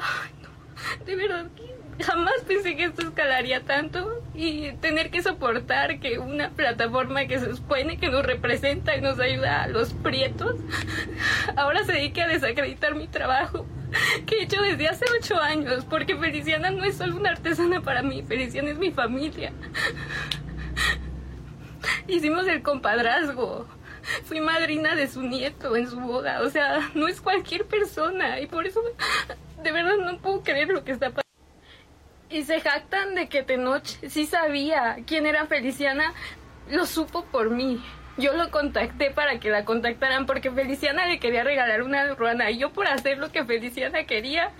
Ay, no. De verdad que jamás pensé que esto escalaría tanto y tener que soportar que una plataforma que se supone que nos representa y nos ayuda a los prietos ahora se dedique a desacreditar mi trabajo que he hecho desde hace ocho años porque Feliciana no es solo una artesana para mí, Feliciana es mi familia. Hicimos el compadrazgo. Fui madrina de su nieto en su boda. O sea, no es cualquier persona. Y por eso, de verdad, no puedo creer lo que está pasando. Y se jactan de que Tenoch sí sabía quién era Feliciana. Lo supo por mí. Yo lo contacté para que la contactaran porque Feliciana le quería regalar una ruana. Y yo por hacer lo que Feliciana quería,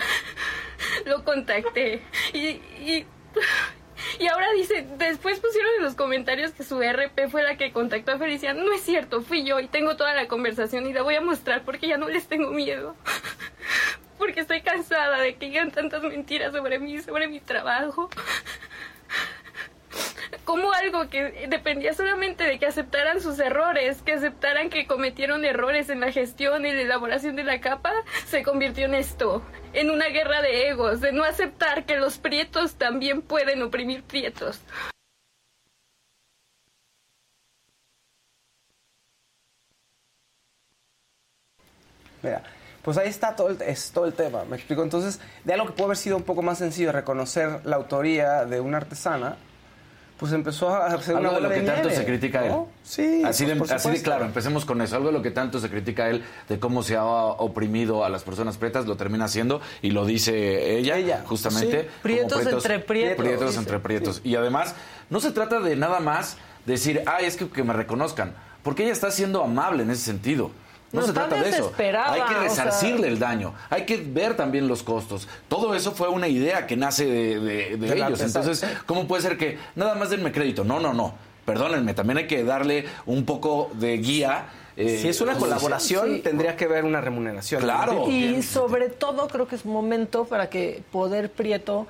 lo contacté. Y, y, y ahora dice, después pusieron en los comentarios que su RP fue la que contactó a Feliciana. No es cierto, fui yo y tengo toda la conversación y la voy a mostrar porque ya no les tengo miedo. Porque estoy cansada de que digan tantas mentiras sobre mí, sobre mi trabajo. Como algo que dependía solamente de que aceptaran sus errores, que aceptaran que cometieron errores en la gestión y la elaboración de la capa, se convirtió en esto, en una guerra de egos, de no aceptar que los prietos también pueden oprimir prietos. Mira, pues ahí está todo el, es todo el tema, me explico. Entonces, de algo que puede haber sido un poco más sencillo, reconocer la autoría de una artesana, pues empezó a hacer una Algo de lo que de tanto nieve, se critica a él. ¿no? Sí, así, pues, de, por así de supuesto. claro, empecemos con eso. Algo de lo que tanto se critica a él, de cómo se ha oprimido a las personas pretas, lo termina haciendo y lo dice ella, Ella, justamente. sí. Prietos entre prietos. Prietos Dice, entre prietos. Y además, no se trata de nada más decir, ay, es que, que me reconozcan, porque ella está siendo amable en ese sentido. No, No, se trata de eso. Hay que o sea- resarcirle el daño. Hay que ver también los costos. Todo eso fue una idea que nace de, ellos. Entonces. ¿cómo puede ser que nada más denme crédito? No, no, no. Perdónenme, también hay que darle un poco de guía. eh, Si es una pues, colaboración, sí. tendría que haber una remuneración. Claro. Y sobre todo creo que es momento para que Poder Prieto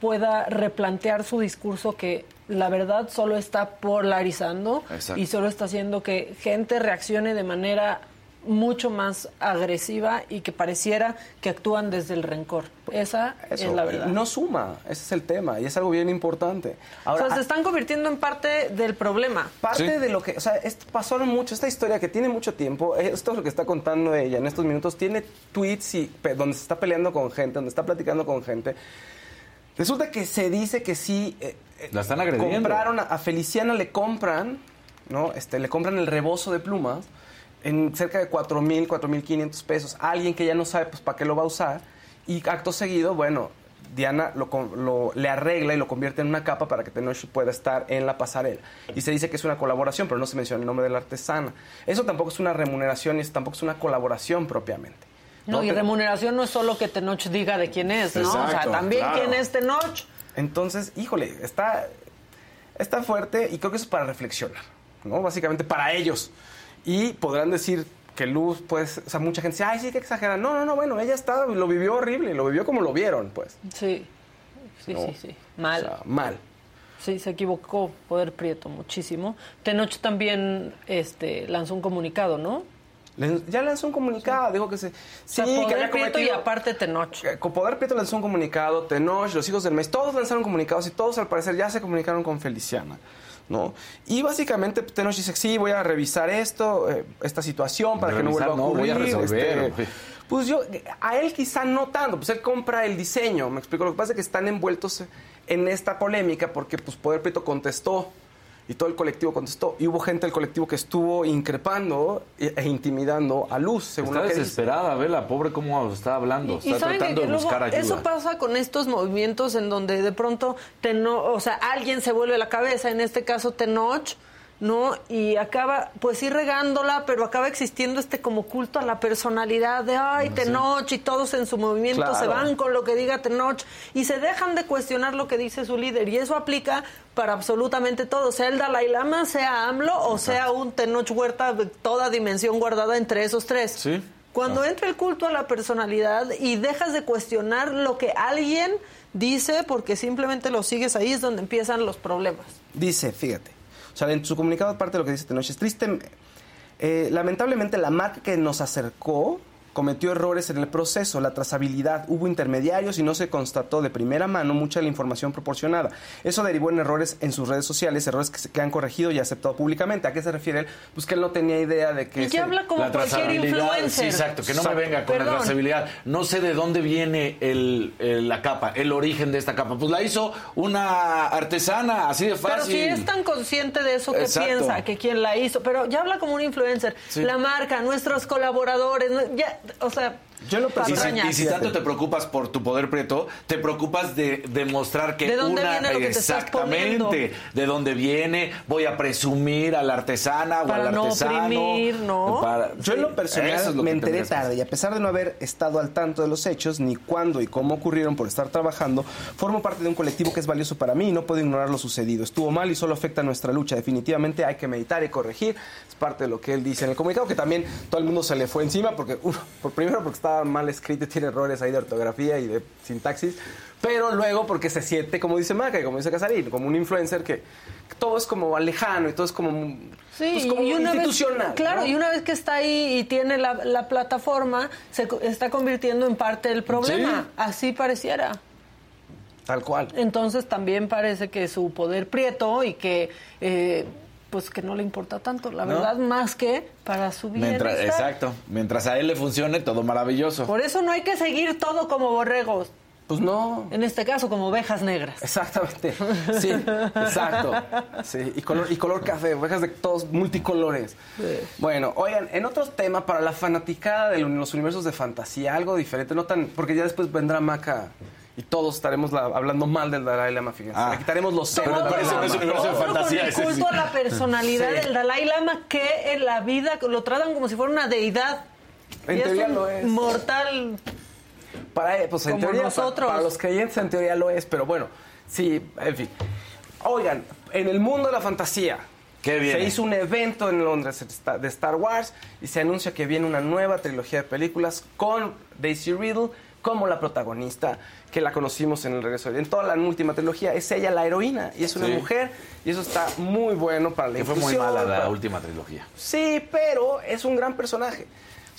pueda replantear su discurso que la verdad solo está polarizando Exacto. y solo está haciendo que gente reaccione de manera mucho más agresiva y que pareciera que actúan desde el rencor. Esa Eso, es la verdad. No suma, ese es el tema, y es algo bien importante. o Ahora, sea, se están convirtiendo en parte del problema. Parte Sí. de lo que, o sea, es- pasaron mucho, esta historia que tiene mucho tiempo, esto es lo que está contando ella en estos minutos, tiene tweets y, pe- donde se está peleando con gente, donde está platicando con gente. Resulta que se dice que sí. eh, eh, La están agrediendo. Compraron a, a Feliciana, le compran, ¿no? Este, le compran el rebozo de plumas. En cerca de 4 mil, 4 mil 500 pesos. Alguien que ya no sabe pues para qué lo va a usar. Y acto seguido, bueno, Diana lo, lo- le arregla y lo convierte en una capa para que Tenoch pueda estar en la pasarela. Y se dice que es una colaboración, pero no se menciona el nombre de la artesana. Eso tampoco es una remuneración y es- tampoco es una colaboración propiamente. No, y Te- remuneración no es solo que Tenoch diga de quién es, ¿no? o sea, también claro. quién es Tenoch. Entonces, híjole, está, está fuerte y creo que eso es para reflexionar, ¿no? Básicamente para ellos. Y podrán decir que Luz, pues, o sea, mucha gente dice, ay, sí, que exagera. No, no, no, bueno, ella está, lo vivió horrible, lo vivió como lo vieron, pues. Sí, sí, No. sí, sí. Mal. O sea, mal. Sí, se equivocó Poder Prieto muchísimo. Tenoch también este, lanzó un comunicado, ¿no? Ya lanzó un comunicado, dijo que se... O sea, sí, que Poder había Prieto y aparte Tenoch. Con Poder Prieto lanzó un comunicado, Tenoch, los hijos del mes, todos lanzaron comunicados y todos al parecer ya se comunicaron con Feliciana. ¿No? Y básicamente pues, Tenoch dice, sí, voy a revisar esto, eh, esta situación para que no vuelva a no, voy ocurrir. a resolver, este, pues yo, a él quizá no tanto, pues él compra el diseño, me explico. Lo que pasa es que están envueltos en esta polémica porque pues Poder Prieto contestó y todo el colectivo contestó. Y hubo gente del colectivo que estuvo increpando e, e intimidando a Luz, según Está lo que dice. desesperada, ve la pobre cómo está hablando. Y Está saben tratando que de luego buscar ayuda. eso pasa con estos movimientos en donde de pronto Teno, o sea, alguien se vuelve la cabeza, en este caso Tenoch, ¿no? Y acaba, pues ir regándola, pero acaba existiendo este como culto a la personalidad de, ay, Tenoch, y todos en su movimiento Claro. se van con lo que diga Tenoch y se dejan de cuestionar lo que dice su líder. Y eso aplica para absolutamente todo, sea el Dalai Lama, sea AMLO o sea un Tenoch Huerta de toda dimensión guardada entre esos tres. Sí. Cuando entra el culto a la personalidad y dejas de cuestionar lo que alguien dice porque simplemente lo sigues ahí es donde empiezan los problemas. Dice, fíjate, o sea, en su comunicado parte de lo que dice Tenoch es triste. eh, lamentablemente la marca que nos acercó cometió errores en el proceso, la trazabilidad, hubo intermediarios y no se constató de primera mano mucha de la información proporcionada. Eso derivó en errores en sus redes sociales, errores que, se, que han corregido y aceptado públicamente. ¿A qué se refiere él? Pues que él no tenía idea de que... Y que habla como la cualquier influencer. sí, exacto, que no Exacto. me venga con Perdón. la trazabilidad. No sé de dónde viene el, el- la capa, el origen de esta capa. Pues la hizo una artesana, así de fácil. Pero si es tan consciente de eso que Exacto. piensa que quien la hizo, pero ya habla como un influencer, Sí. la marca, nuestros colaboradores, ya, o sea, Yo lo Y si, y si tanto te preocupas por tu poder prieto, te preocupas de demostrar que ¿De dónde una viene lo que te estás exactamente de dónde viene, voy a presumir a la artesana o Para al no artesano. oprimir, ¿no? para- Yo en lo personal es lo me enteré tarde y a pesar de no haber estado al tanto de los hechos, ni cuándo y cómo ocurrieron por estar trabajando, formo parte de un colectivo que es valioso para mí y no puedo ignorar lo sucedido. Estuvo mal y solo afecta a nuestra lucha. Definitivamente hay que meditar y corregir. Es parte de lo que él dice en el comunicado, que también todo el mundo se le fue encima porque, uno, por primero porque estaba mal escrito y tiene errores ahí de ortografía y de sintaxis, pero luego porque se siente, como dice Maca y como dice Casarín, como un influencer que todo es como lejano y todo es como, Sí, pues, como y una institucional. Vez, claro, ¿no? y una vez que está ahí y tiene la, la plataforma, se está convirtiendo en parte del problema. Sí. Así pareciera. Tal cual. Entonces también parece que su poder prieto y que eh, pues que no le importa tanto, la No. verdad, más que para su. Mientras, exacto. Mientras a él le funcione, todo maravilloso. Por eso no hay que seguir todo como borregos, Pues no. en este caso como ovejas negras. Exactamente. Sí, exacto. Sí, y color, y color café, ovejas de todos multicolores. Bueno, oigan, en otro tema, para la fanaticada de los universos de fantasía, algo diferente, no tan. Porque ya después vendrá Maca y todos estaremos la- hablando mal del Dalai Lama, fíjense. Ah. Le quitaremos los Pero ceros parece Dalai que es Lama. un universo de Otro fantasía, con el ese sí. culto a la personalidad Sí. del Dalai Lama que en la vida lo tratan como si fuera una deidad. En Y teoría un lo es. Mortal. Para, eh, pues en Como teoría, nosotros. Para, los creyentes en teoría lo es, pero bueno, sí, en fin. Oigan, en el mundo de la fantasía, se hizo un evento en Londres de Star Wars y se anuncia que viene una nueva trilogía de películas con Daisy Riddle como la protagonista, que la conocimos en el regreso. En toda la última trilogía es ella la heroína y es una Sí. mujer y eso está muy bueno para la Que fue muy mala la última trilogía. Sí, pero es un gran personaje.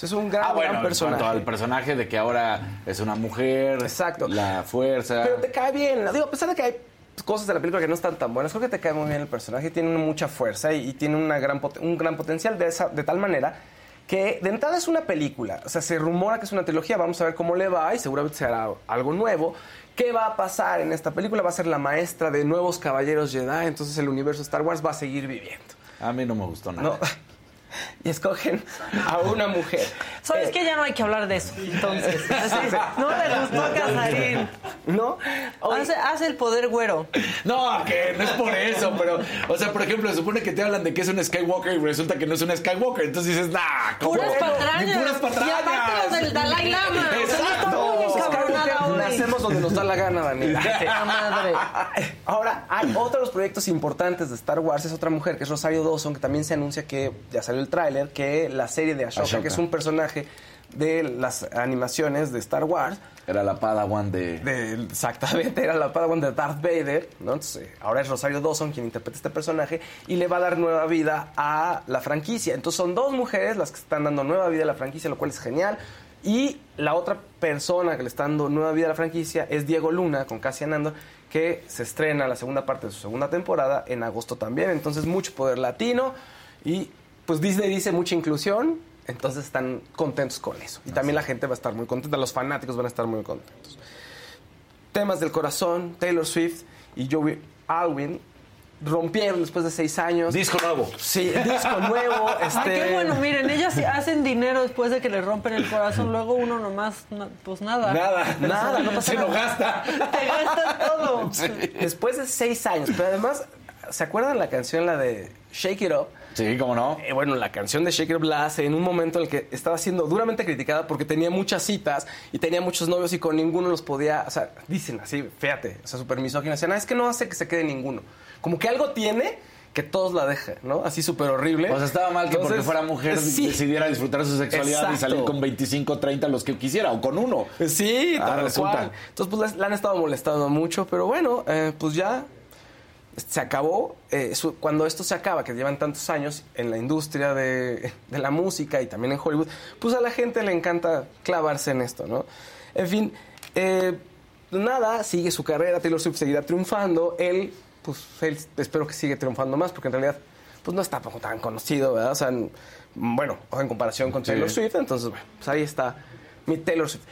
Es un gran, Ah, bueno, gran en personaje. cuanto al personaje de que ahora es una mujer. Exacto. La fuerza. Pero te cae bien. Digo, a pesar de que hay cosas de la película que no están tan buenas, creo que te cae muy bien el personaje. Tiene mucha fuerza y, y tiene una gran un gran potencial de, esa, de tal manera que de entrada es una película. O sea, se rumora que es una trilogía. Vamos a ver cómo le va y seguramente será algo nuevo. ¿Qué va a pasar en esta película? Va a ser la maestra de nuevos caballeros Jedi. Entonces el universo Star Wars va a seguir viviendo. A mí no me gustó nada. No. y escogen a una mujer. ¿Sabes Eh, que Ya no hay que hablar de eso, entonces. No le gustó Casarín. ¿No? Hace, hace el poder güero. No, que no es por eso, pero, o sea, por ejemplo, se supone que te hablan de que es un Skywalker y resulta que no es un Skywalker. Entonces dices, nah, ¿cómo? Puras Ni patrañas. puras patrañas. Y aparte los del Dalai Lama. O sea, Exacto. Nacemos donde nos da la gana, Daniela. La madre. Ahora, hay otros proyectos importantes de Star Wars. Es otra mujer, que es Rosario Dawson, que también se anuncia que ya salió el tráiler, que la serie de Ashoka, Ashoka. que es un personaje de las animaciones de Star Wars, Era la Padawan de... de, exactamente, era la Padawan de Darth Vader, ¿no? Entonces, eh, ahora es Rosario Dawson quien interpreta este personaje y le va a dar nueva vida a la franquicia. Entonces, son dos mujeres las que están dando nueva vida a la franquicia, lo cual es genial. Y la otra persona que le está dando nueva vida a la franquicia es Diego Luna, con Cassian Andor, que se estrena la segunda parte de su segunda temporada en agosto también. Entonces, mucho poder latino y, pues, Disney dice mucha inclusión. Entonces están contentos con eso. Y también la gente va a estar muy contenta, los fanáticos van a estar muy contentos temas del corazón, Taylor Swift y Joey Alwyn rompieron después de seis años. Disco nuevo. Sí, disco nuevo. Este... Qué bueno, miren, ellas sí hacen dinero después de que les rompen el corazón, luego uno nomás, pues nada. Nada, Nada, no pasa Se lo nada. gasta. Te gastas todo. Después de seis años, pero además, ¿se acuerdan la canción, la de Shake It Up? Sí, cómo no. Eh, bueno, la canción de Shake It Up la hace en un momento en el que estaba siendo duramente criticada porque tenía muchas citas y tenía muchos novios y con ninguno los podía, o sea, dicen así, fíjate, o sea, súper misógina, decían, ah, es que no hace que se quede ninguno. Como que algo tiene que todos la dejan, ¿no? Así súper horrible. O sea, estaba mal que porque fuera mujer sí. decidiera disfrutar su sexualidad y salir con 25, 30 los que quisiera o con uno. Sí, Ahora tal resulta. cual. Entonces, pues la, la han estado molestando mucho, pero bueno, eh, pues ya se acabó. Eh, su- cuando esto se acaba, que llevan tantos años en la industria de, de la música y también en Hollywood, pues a la gente le encanta clavarse en esto, ¿no? En fin, eh, nada, sigue su carrera, Taylor Swift seguirá triunfando. Él, pues él espero que siga triunfando más, porque en realidad, pues no está tan conocido, ¿verdad? O sea, en- bueno, en comparación con Taylor Swift, entonces, bueno, pues ahí está mi Taylor Swift.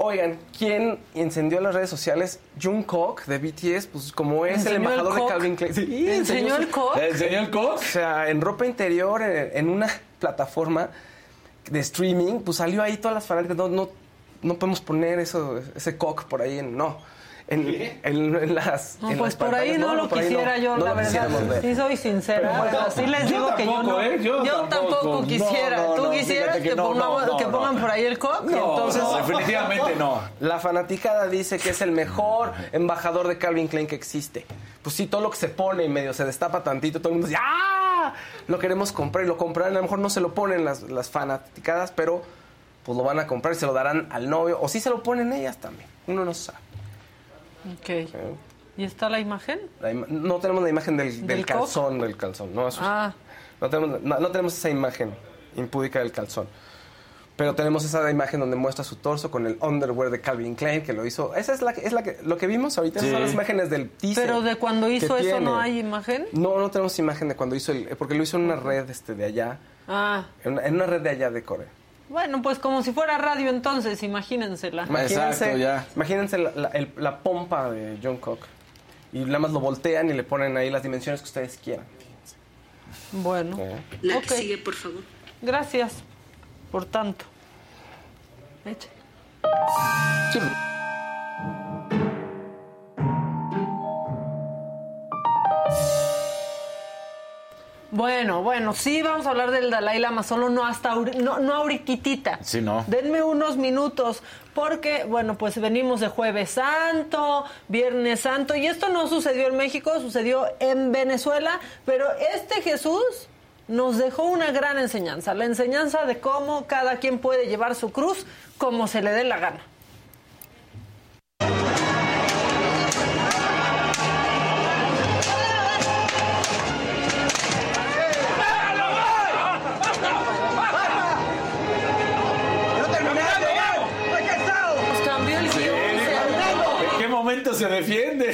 Oigan, ¿quién encendió las redes sociales? Jungkook de BTS, pues como es el ¿Enseñó el embajador de? Calvin Klein. Sí, ¿Enseñó el cock? ¿Le enseñó el cock? O sea, en ropa interior, en, en una plataforma de streaming, pues salió ahí todas las fanáticas. No, no, no podemos poner eso, ese cock por ahí, en, no. En, en- en las. No, en pues las por ahí no, lo quisiera no. yo, No la verdad. Sí soy sincera. pero así les yo digo que yo tampoco, no. ¿eh? Yo tampoco, tampoco. quisiera. No, no, ¿Tú quisieras que que, no, pongamos- no, que no, pongan no. por ahí el cock? No, entonces, no, definitivamente no. La fanaticada dice que es el mejor embajador de Calvin Klein que existe. Pues sí, todo lo que se pone y medio se destapa tantito, todo el mundo dice, ¡ah! Lo queremos comprar y lo comprarán. A lo mejor no se lo ponen las, las fanaticadas, pero pues lo van a comprar y se lo darán al novio. O sí se lo ponen ellas también. Uno no sabe. Ok. ¿Y está la imagen? La ima- no tenemos la imagen del, del calzón, del calzón. No, eso- Ah. no, tenemos, no, no tenemos esa imagen impúdica del calzón. Pero tenemos esa imagen donde muestra su torso con el underwear de Calvin Klein que lo hizo. Esa es la que, es la que lo que vimos ahorita. Sí. son las imágenes del teaser. Pero de cuando hizo eso tiene. no hay imagen. No, no tenemos imagen de cuando hizo el. Porque lo hizo en una red este, de allá. Ah. En una, en una red de allá de Corea. Bueno, pues como si fuera radio entonces, imagínensela. Imagínense, Exacto, ya. imagínense la, la- el- la pompa de John Cook. Y nada más lo voltean y le ponen ahí las dimensiones que ustedes quieran. Bueno. ¿Eh? Ok. por favor. Gracias por tanto. Echa. Bueno, bueno, sí vamos a hablar del Dalai Lama, solo no hasta no, no ahorititita. Sí, no. Denme unos minutos, porque, bueno, pues venimos de Jueves Santo, Viernes Santo, y esto no sucedió en México, sucedió en Venezuela, pero este Jesús nos dejó una gran enseñanza, la enseñanza de cómo cada quien puede llevar su cruz como se le dé la gana. Se- ¿En qué momento se defiende.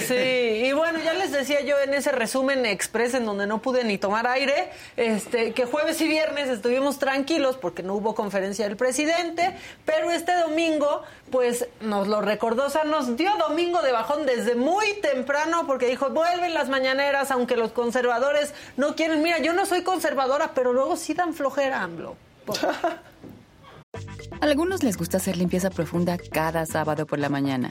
Sí, y bueno, ya les decía yo en ese resumen express en donde no pude ni tomar aire, este, que jueves y viernes estuvimos tranquilos porque no hubo conferencia del presidente, pero este domingo, pues nos lo recordó, o sea, nos dio domingo de bajón desde muy temprano porque dijo, vuelven las mañaneras, aunque los conservadores no quieren. Mira, yo no soy conservadora, pero luego sí dan flojera, AMLO. A algunos les gusta hacer limpieza profunda cada sábado por la mañana.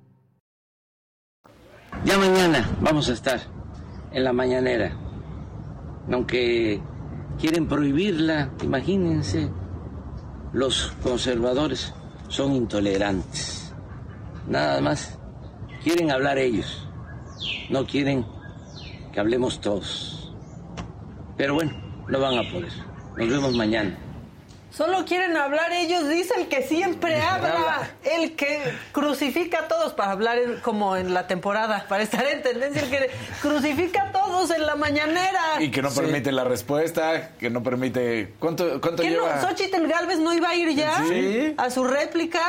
Ya mañana vamos a estar en la mañanera. Aunque quieren prohibirla, imagínense, los conservadores son intolerantes. Nada más quieren hablar ellos, no quieren que hablemos todos. Pero bueno, no van a poder. Nos vemos mañana. Solo quieren hablar ellos, dice el que siempre habla, el que crucifica a todos para hablar en- como en la temporada, para estar en tendencia, el que crucifica a todos en la mañanera. Y que no permite la respuesta, que no permite... ¿Cuánto, cuánto ¿Qué no? lleva? ¿Xochitl Galvez no iba a ir ya Sí. a su réplica?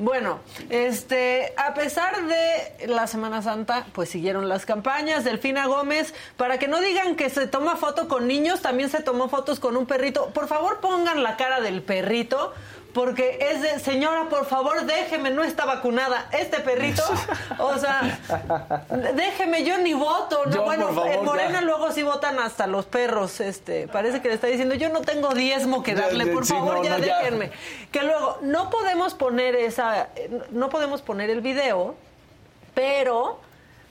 Bueno, este, a pesar de la Semana Santa, pues siguieron las campañas. Delfina Gómez, para que no digan que se toma foto con niños, también se tomó fotos con un perrito. Por favor, pongan la cara del perrito, porque es de, señora, por favor, déjeme, no está vacunada. Este perrito, o sea, déjeme, yo ni voto. No, Yo, bueno, favor, en Morena ya. luego sí votan hasta los perros. Este, parece que le está diciendo, yo no tengo diezmo que darle, por sí, favor, no, ya no, ya. déjenme. Que luego, no podemos poner esa, no podemos poner el video, pero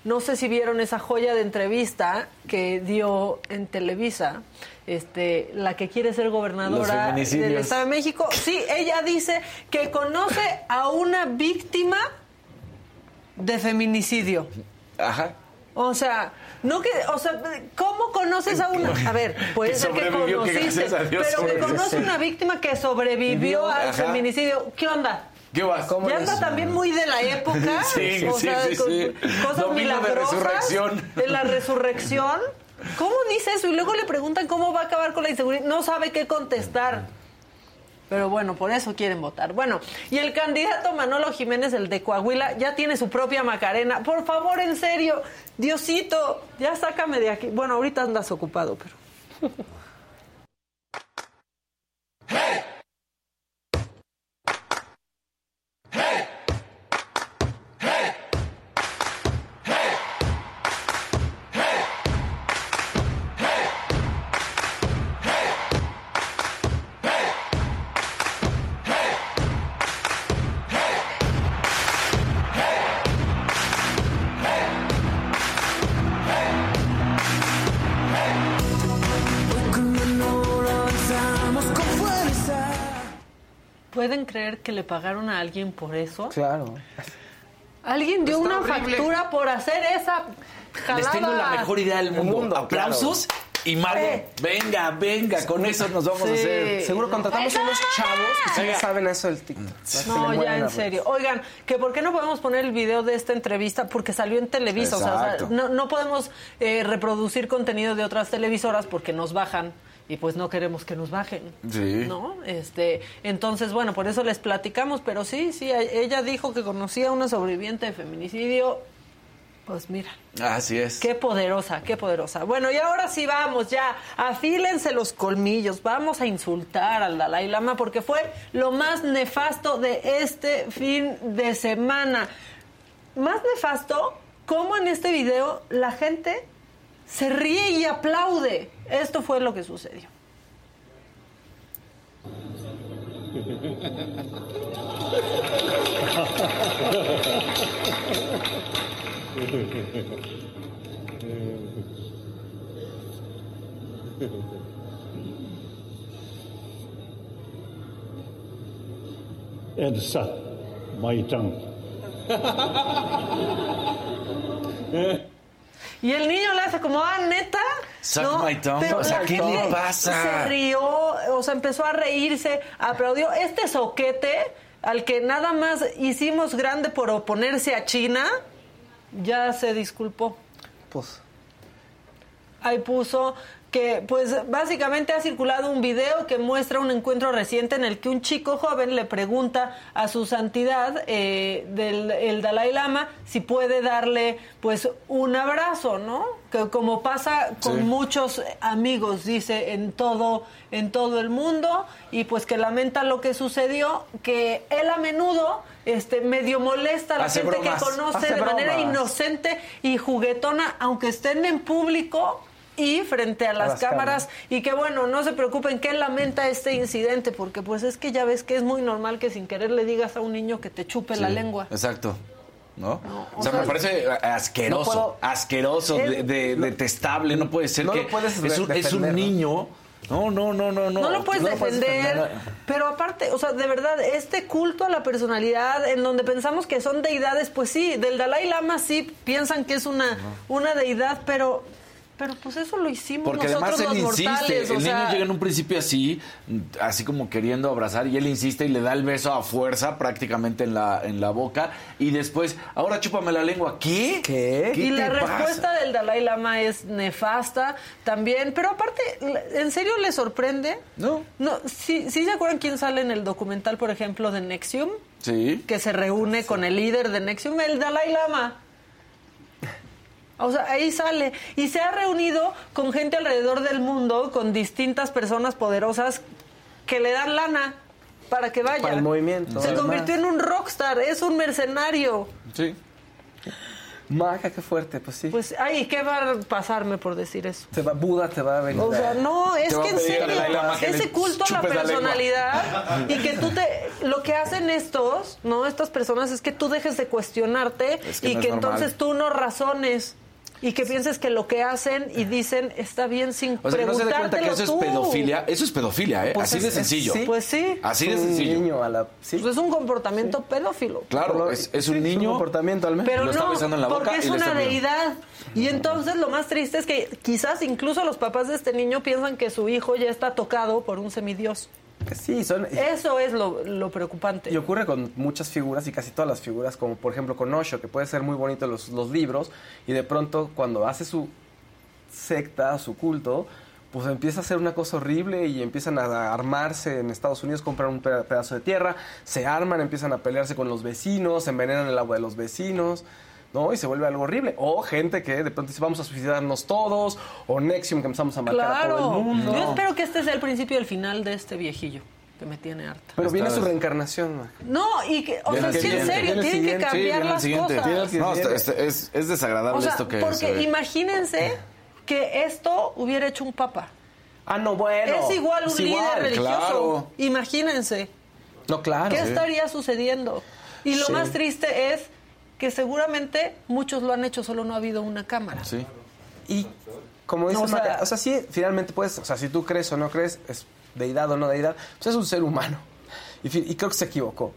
no sé si vieron esa joya de entrevista que dio en Televisa, este, la que quiere ser gobernadora del Estado de México. Sí, ella dice que conoce a una víctima de feminicidio. Ajá. O sea, no que, o sea, ¿cómo conoces a una? A ver, puede Que ser que conociste, Dios pero que conoce una víctima que sobrevivió al feminicidio. ¿Qué onda? ¿Qué vas? Ya anda también muy de la época. Sí, o sí, sea, sí, cosas de milagrosas. resurrección. De la resurrección. ¿Cómo dice eso? Y luego le preguntan cómo va a acabar con la inseguridad. No sabe qué contestar. Pero bueno, por eso quieren votar. Bueno, y el candidato Manolo Jiménez, el de Coahuila, ya tiene su propia Macarena. Por favor, en serio, Diosito, ya sácame de aquí. Bueno, ahorita andas ocupado, pero. Creer que le pagaron a alguien por eso? Claro. Alguien dio Está una horrible. factura por hacer esa jalada. Les tengo la mejor idea del mundo. mundo, Aplausos y mago. Eh. Venga, venga, con eso nos vamos a hacer. Seguro contratamos a unos chavos que sí saben eso del TikTok. No, ya en serio. Oigan, que por qué no podemos poner el video de esta entrevista porque salió en Televisa. O sea, o sea, Exacto. no, no podemos eh, reproducir contenido de otras televisoras porque nos bajan y pues no queremos que nos bajen. Sí. ¿No? Este, entonces, bueno, por eso les platicamos, pero sí, sí, ella dijo que conocía a una sobreviviente de feminicidio. Pues mira, Así es. Qué poderosa, qué poderosa. Bueno, y ahora sí vamos ya, afílense los colmillos, vamos a insultar al Dalai Lama porque fue lo más nefasto de este fin de semana. Más nefasto, como en este video la gente se ríe y aplaude. Esto fue lo que sucedió. and suck my tongue. Y el niño le hace como, ah, neta. Suck my tongue. Pero O sea, ¿qué le pasa? Se rió, o sea, empezó a reírse, aplaudió. Este soquete, al que nada más hicimos grande por oponerse a China, ya se disculpó. Pues. Ahí puso que, pues, básicamente ha circulado un video que muestra un encuentro reciente en el que un chico joven le pregunta a su santidad eh, del el Dalai Lama si puede darle, pues, un abrazo, ¿no? Que como pasa con Sí. muchos amigos, dice, en todo, en todo el mundo, y pues que lamenta lo que sucedió, que él a menudo este, medio molesta a la Hace gente bromas. que conoce Hace de manera inocente y juguetona, aunque estén en público y frente a las, las cámaras y que bueno, no se preocupen, que lamenta este incidente porque pues es que ya ves que es muy normal que sin querer le digas a un niño que te chupe la lengua. Exacto. ¿No? o o sea, sea, me parece asqueroso, no puedo- asqueroso, de, de- detestable. No puede ser que es, un, es un niño. No, no, no, no, no. No lo puedes No lo puedes defender, defender. pero aparte, o sea, de verdad, este culto a la personalidad en donde pensamos que son deidades, pues sí, del Dalai Lama sí piensan que es una, una deidad, pero, pero pues eso lo hicimos Porque nosotros además él los insiste, mortales, el o niño sea, llega en un principio así, así como queriendo abrazar, y él insiste y le da el beso a fuerza prácticamente en la, en la boca, y después, ahora chúpame la lengua. ¿Qué? ¿Qué? y la pasa? respuesta del Dalai Lama es nefasta también, pero aparte, ¿en serio le sorprende? No. No, ¿sí, ¿sí se acuerdan quién sale en el documental, por ejemplo, de Nexium? Sí. que se reúne con el líder de Nexium, el Dalai Lama. O sea, ahí sale. Y se ha reunido con gente alrededor del mundo, con distintas personas poderosas que le dan lana para que vaya. Para el movimiento, Se convirtió en un rockstar, es un mercenario. Sí. Maca, qué fuerte, pues sí. Pues, ay, ¿qué va a pasarme por decir eso? Te va, Buda te va a venir. O sea, no, es que en serio, ese culto a la personalidad y que tú te, lo que hacen estos, ¿no? Estas personas es que tú dejes de cuestionarte Es que y no que entonces tú no razones y que pienses que lo que hacen y dicen está bien sin O sea, que no se dé cuenta que eso es pedofilia. Eso es pedofilia, ¿eh? Pues así de es- sencillo. sí. Pues sí. Así de Un sencillo. niño a la- sí. Pues es un comportamiento pedófilo. Claro, es, es un niño. comportamiento al menos. Pero lo está no, besando en la boca porque es y una deidad. Y entonces lo más triste es que quizás incluso los papás de este niño piensan que su hijo ya está tocado por un semidios. Sí, son... Eso es lo, lo preocupante. Y ocurre con muchas figuras y casi todas las figuras, como por ejemplo con Osho, que puede ser muy bonito los, los libros, y de pronto cuando hace su secta, su culto, pues empieza a hacer una cosa horrible y empiezan a armarse en Estados Unidos, compran un pe- pedazo de tierra, se arman, empiezan a pelearse con los vecinos, envenenan el agua de los vecinos. ¿No? Y se vuelve algo horrible. O gente que de pronto dice, vamos a suicidarnos todos. O Nexium, que empezamos a matar a todo Claro. el mundo. Yo espero que este sea el principio y el final de este viejillo que me tiene harta. Pero viene su reencarnación. No, y que, o Viene sea, sí, en serio, tienen que. Sí, cambiar las siguiente. cosas. No, está- está- es, es desagradable O sea, esto que porque imagínense que esto hubiera hecho un papa. Ah, no, bueno. es igual un Es líder igual, religioso. claro. Imagínense. No, claro. ¿Qué Sí. estaría sucediendo? Y lo Sí. más triste es que seguramente muchos lo han hecho, solo no ha habido una cámara. Sí. Y como dice O sea- o sea, sí, finalmente puedes, o sea, si tú crees o no crees, es deidad o no deidad, pues es un ser humano. Y, creo que se equivocó,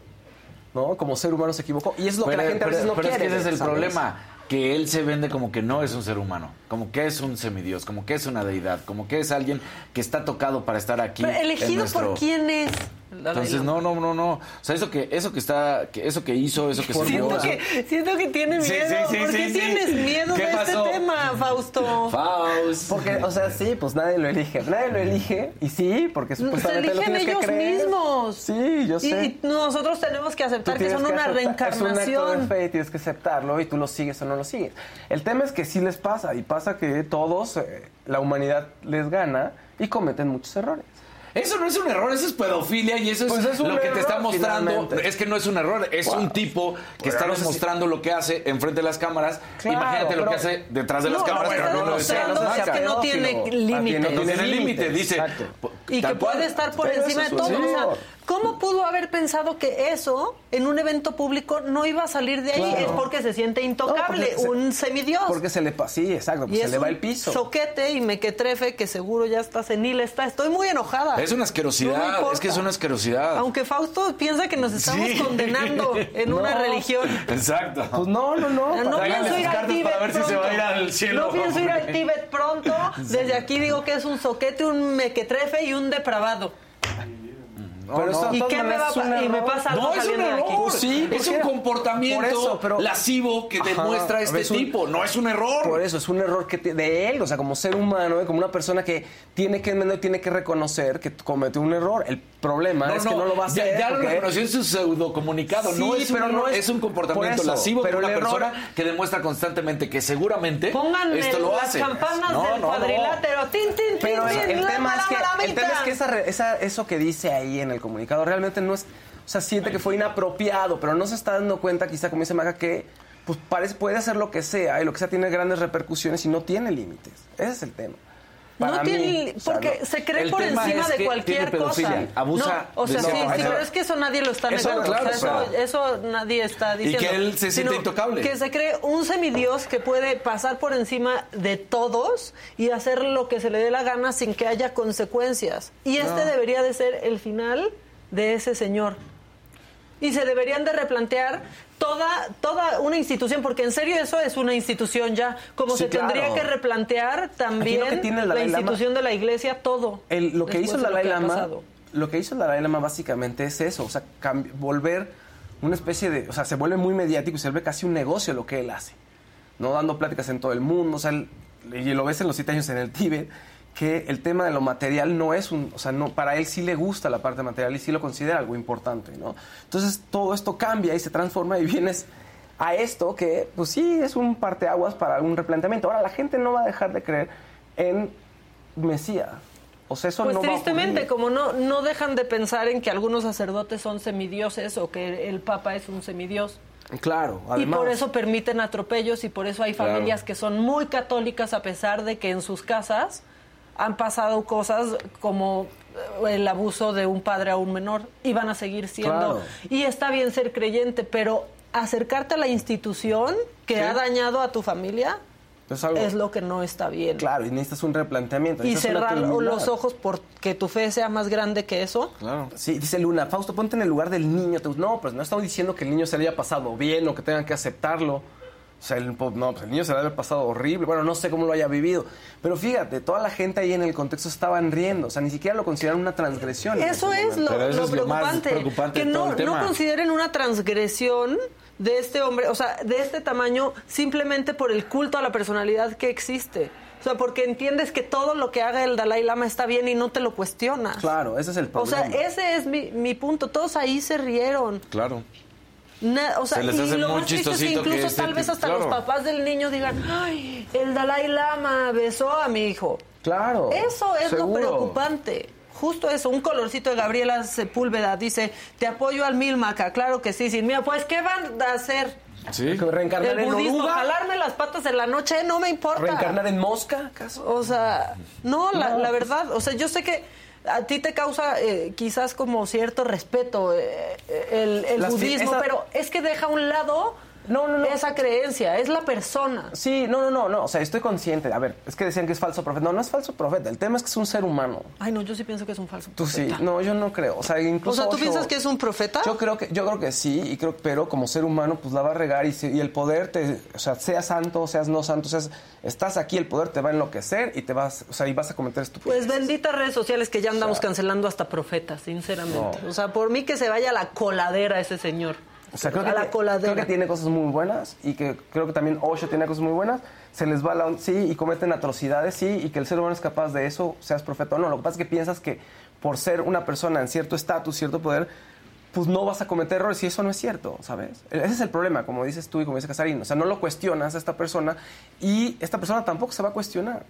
¿no? Como ser humano se equivocó. Y es lo que la gente a veces no pero quiere. es que ese es el ¿sabes? problema. Que él se vende como que no es un ser humano, como que es un semidios, como que es una deidad, como que es alguien que está tocado para estar aquí. Pero elegido nuestro- por quién es. Entonces, no, no, no, no. O sea, eso que, eso que está, que eso que hizo, eso que se Siento que, siento que tiene miedo. sí, sí, ¿Por qué sí, sí. tienes miedo ¿Qué de pasó? este tema, Fausto? Faust. Porque, o sea, sí, pues nadie lo elige. Nadie lo elige. Y sí, porque Se supuestamente lo eligen tienes que ellos creer. mismos. Sí, yo sé. y nosotros tenemos que aceptar que son una aceptar- Es un acto de reencarnación. fe y tienes que aceptarlo y tú lo sigues o no lo sigues. El tema es que sí les pasa y pasa que todos, eh, la humanidad les gana y cometen muchos errores. Eso no es un error, eso es pedofilia y eso es, Pues es lo que te está mostrando. finalmente. Es que no es un error, es Wow. un tipo que Pero está no sé si- mostrando lo que hace enfrente de las cámaras. Claro, Imagínate lo que hace detrás de las No, cámaras, pero no lo demostrando no es que no tiene límites. No tiene límite, dice. exacto. Y que puede estar por encima de todo. ¿Cómo pudo haber pensado que eso en un evento público no iba a salir de ahí? Claro. Es porque se siente intocable, No, se- un semidios. Porque se le pasa, sí, exacto, y pues se es le va un el piso. soquete y mequetrefe que seguro ya está senil. Está. Estoy muy enojada. Es una No asquerosidad, importa. es que es una asquerosidad. Aunque Fausto piensa que nos estamos Sí. condenando en una No. religión. Exacto. Pues no, no, no. No para- Háganle pienso ir al Tíbet para ver si se pronto. va a ir al cielo. No pienso ir al Tíbet pronto. Desde aquí digo que es un soquete, un mequetrefe y un depravado. Pero de ¿Y qué me va es un y me pasa algo No, es un de error. Pues sí, es un comportamiento por eso, pero- lascivo que demuestra este es un- tipo. No es un error. Por eso es un error que te- de él, o sea, como ser humano, ¿eh? como una persona que tiene que tiene que reconocer que cometió un error. El problema es que no lo va a ya- hacer. Ya, lo porque- reconoció en su pseudo comunicado. no Sí, es un pero no error, es- es, un comportamiento por eso, lascivo de pero una el error- persona que demuestra constantemente que seguramente Pongan esto lo las hace. campanas No, del no, no. cuadrilátero. Tin, tin, tin, Pero tin, el la tema es que, el tema es eso que dice ahí en el comunicado realmente no es, o sea, siente que fue inapropiado, pero no se está dando cuenta, quizá como dice Maga, que pues parece, puede hacer lo que sea y lo que sea tiene grandes repercusiones y no tiene límites. Ese es el tema. Para no mí, tiene, o sea, porque se cree por encima es de cualquier tiene cosa. abusa No, o sea, de sí, pero es que eso nadie lo está Eso, negando. claro, O sea, eso, eso nadie está Y diciendo. que él se siente intocable. Que se cree un semidios que puede pasar por encima de todos y hacer lo que se le dé la gana sin que haya consecuencias. Y este debería de ser el final de ese señor. Y se deberían de replantear toda, toda una institución, porque en serio eso es una institución ya, como Sí, se tendría que replantear también que la Lama- institución de la iglesia, todo. El- lo que hizo lo Dalai Lama, lo que hizo Dalai Lama básicamente es eso, o sea, volver una especie de, o sea, se vuelve muy mediático y se vuelve casi un negocio lo que él hace, no dando pláticas en todo el mundo, o sea, él- y lo ves en los siete años en el Tíbet, que el tema de lo material no es un, o sea, no, para él sí le gusta la parte material y sí lo considera algo importante, ¿no? Entonces todo esto cambia y se transforma y vienes a esto que, pues sí, es un parteaguas para un replanteamiento. Ahora, la gente no va a dejar de creer en Mesías. O sea, eso Pues no va a tristemente, como no, no dejan de pensar en que algunos sacerdotes son semidioses o que el Papa es un semidios. Claro, Y además. por eso permiten atropellos y por eso hay Claro. familias que son muy católicas a pesar de que en sus casas han pasado cosas como eh, el abuso de un padre a un menor y van a seguir siendo. Claro. Y está bien ser creyente, pero acercarte a la institución que Sí. ha dañado a tu familia Es algo- es lo que no está bien. Claro, y necesitas un replanteamiento. Y cerrar los ojos porque tu fe sea más grande que eso. Claro. Sí, dice Luna, Fausto, ponte en el lugar del niño. Te- No, pues no estamos diciendo que el niño se le haya pasado bien o que tengan que aceptarlo. O sea, el, no, pues el niño se le haya pasado horrible. Bueno, no sé cómo lo haya vivido. Pero fíjate, toda la gente ahí en el contexto estaban riendo. O sea, ni siquiera lo consideran una transgresión. Eso es lo, Pero eso lo es lo más preocupante. que no, no consideren una transgresión de este hombre, o sea, de este tamaño, simplemente por el culto a la personalidad que existe. O sea, porque entiendes que todo lo que haga el Dalai Lama está bien y no te lo cuestionas. Claro, ese es el O problema. sea, ese es mi, mi punto. Todos ahí se rieron. Claro. Na- o sea, Se les y lo muy más triste es que chistosito que incluso este tal vez hasta claro. los papás del niño digan, ay, el Dalai Lama besó a mi hijo. Claro. Eso es lo preocupante. Justo eso, un colorcito de Gabriela Sepúlveda dice, te apoyo al mil maca, claro que sí, sin mí, pues ¿qué van a hacer? Sí. Reencarnar El en budismo, oruga, jalarme las patas en la noche, no me importa. reencarnar en mosca, ¿acaso? O sea, no, la, la verdad, o sea, yo sé que a ti te causa eh, quizás como cierto respeto eh, el, el budismo, esa- pero es que deja a un lado No, no, no. esa creencia, es la persona. Sí, no, no, no, no. O sea, estoy consciente. A ver, es que decían que es falso profeta. No, no es falso profeta. El tema es que es un ser humano. Ay, no, yo sí pienso que es un falso Tú sí. No, yo no creo. O sea, O incluso. sea, ¿tú Osho- piensas que es un profeta? Yo creo que, yo creo que sí, y creo, pero como ser humano, pues la va a regar y el poder te, o sea, seas santo, seas no santo, seas, estás aquí, el poder te va a enloquecer y te vas, o sea, y vas a cometer estupideces. Pues benditas redes sociales que ya andamos cancelando hasta profetas, sinceramente. O sea, por mí que se vaya a la coladera ese señor. O sea, creo a que, la te- coladera. creo que tiene cosas muy buenas y que creo que también Osho tiene cosas muy buenas. Se les va la sí, y cometen atrocidades, sí, y que el ser humano es capaz de eso, seas profeta o no. Lo que pasa es que piensas que por ser una persona en cierto estatus, cierto poder, pues no vas a cometer errores y eso no es cierto, ¿sabes? Ese es el problema, como dices tú y como dice Casarín. O sea, no lo cuestionas a esta persona y esta persona tampoco se va a cuestionar.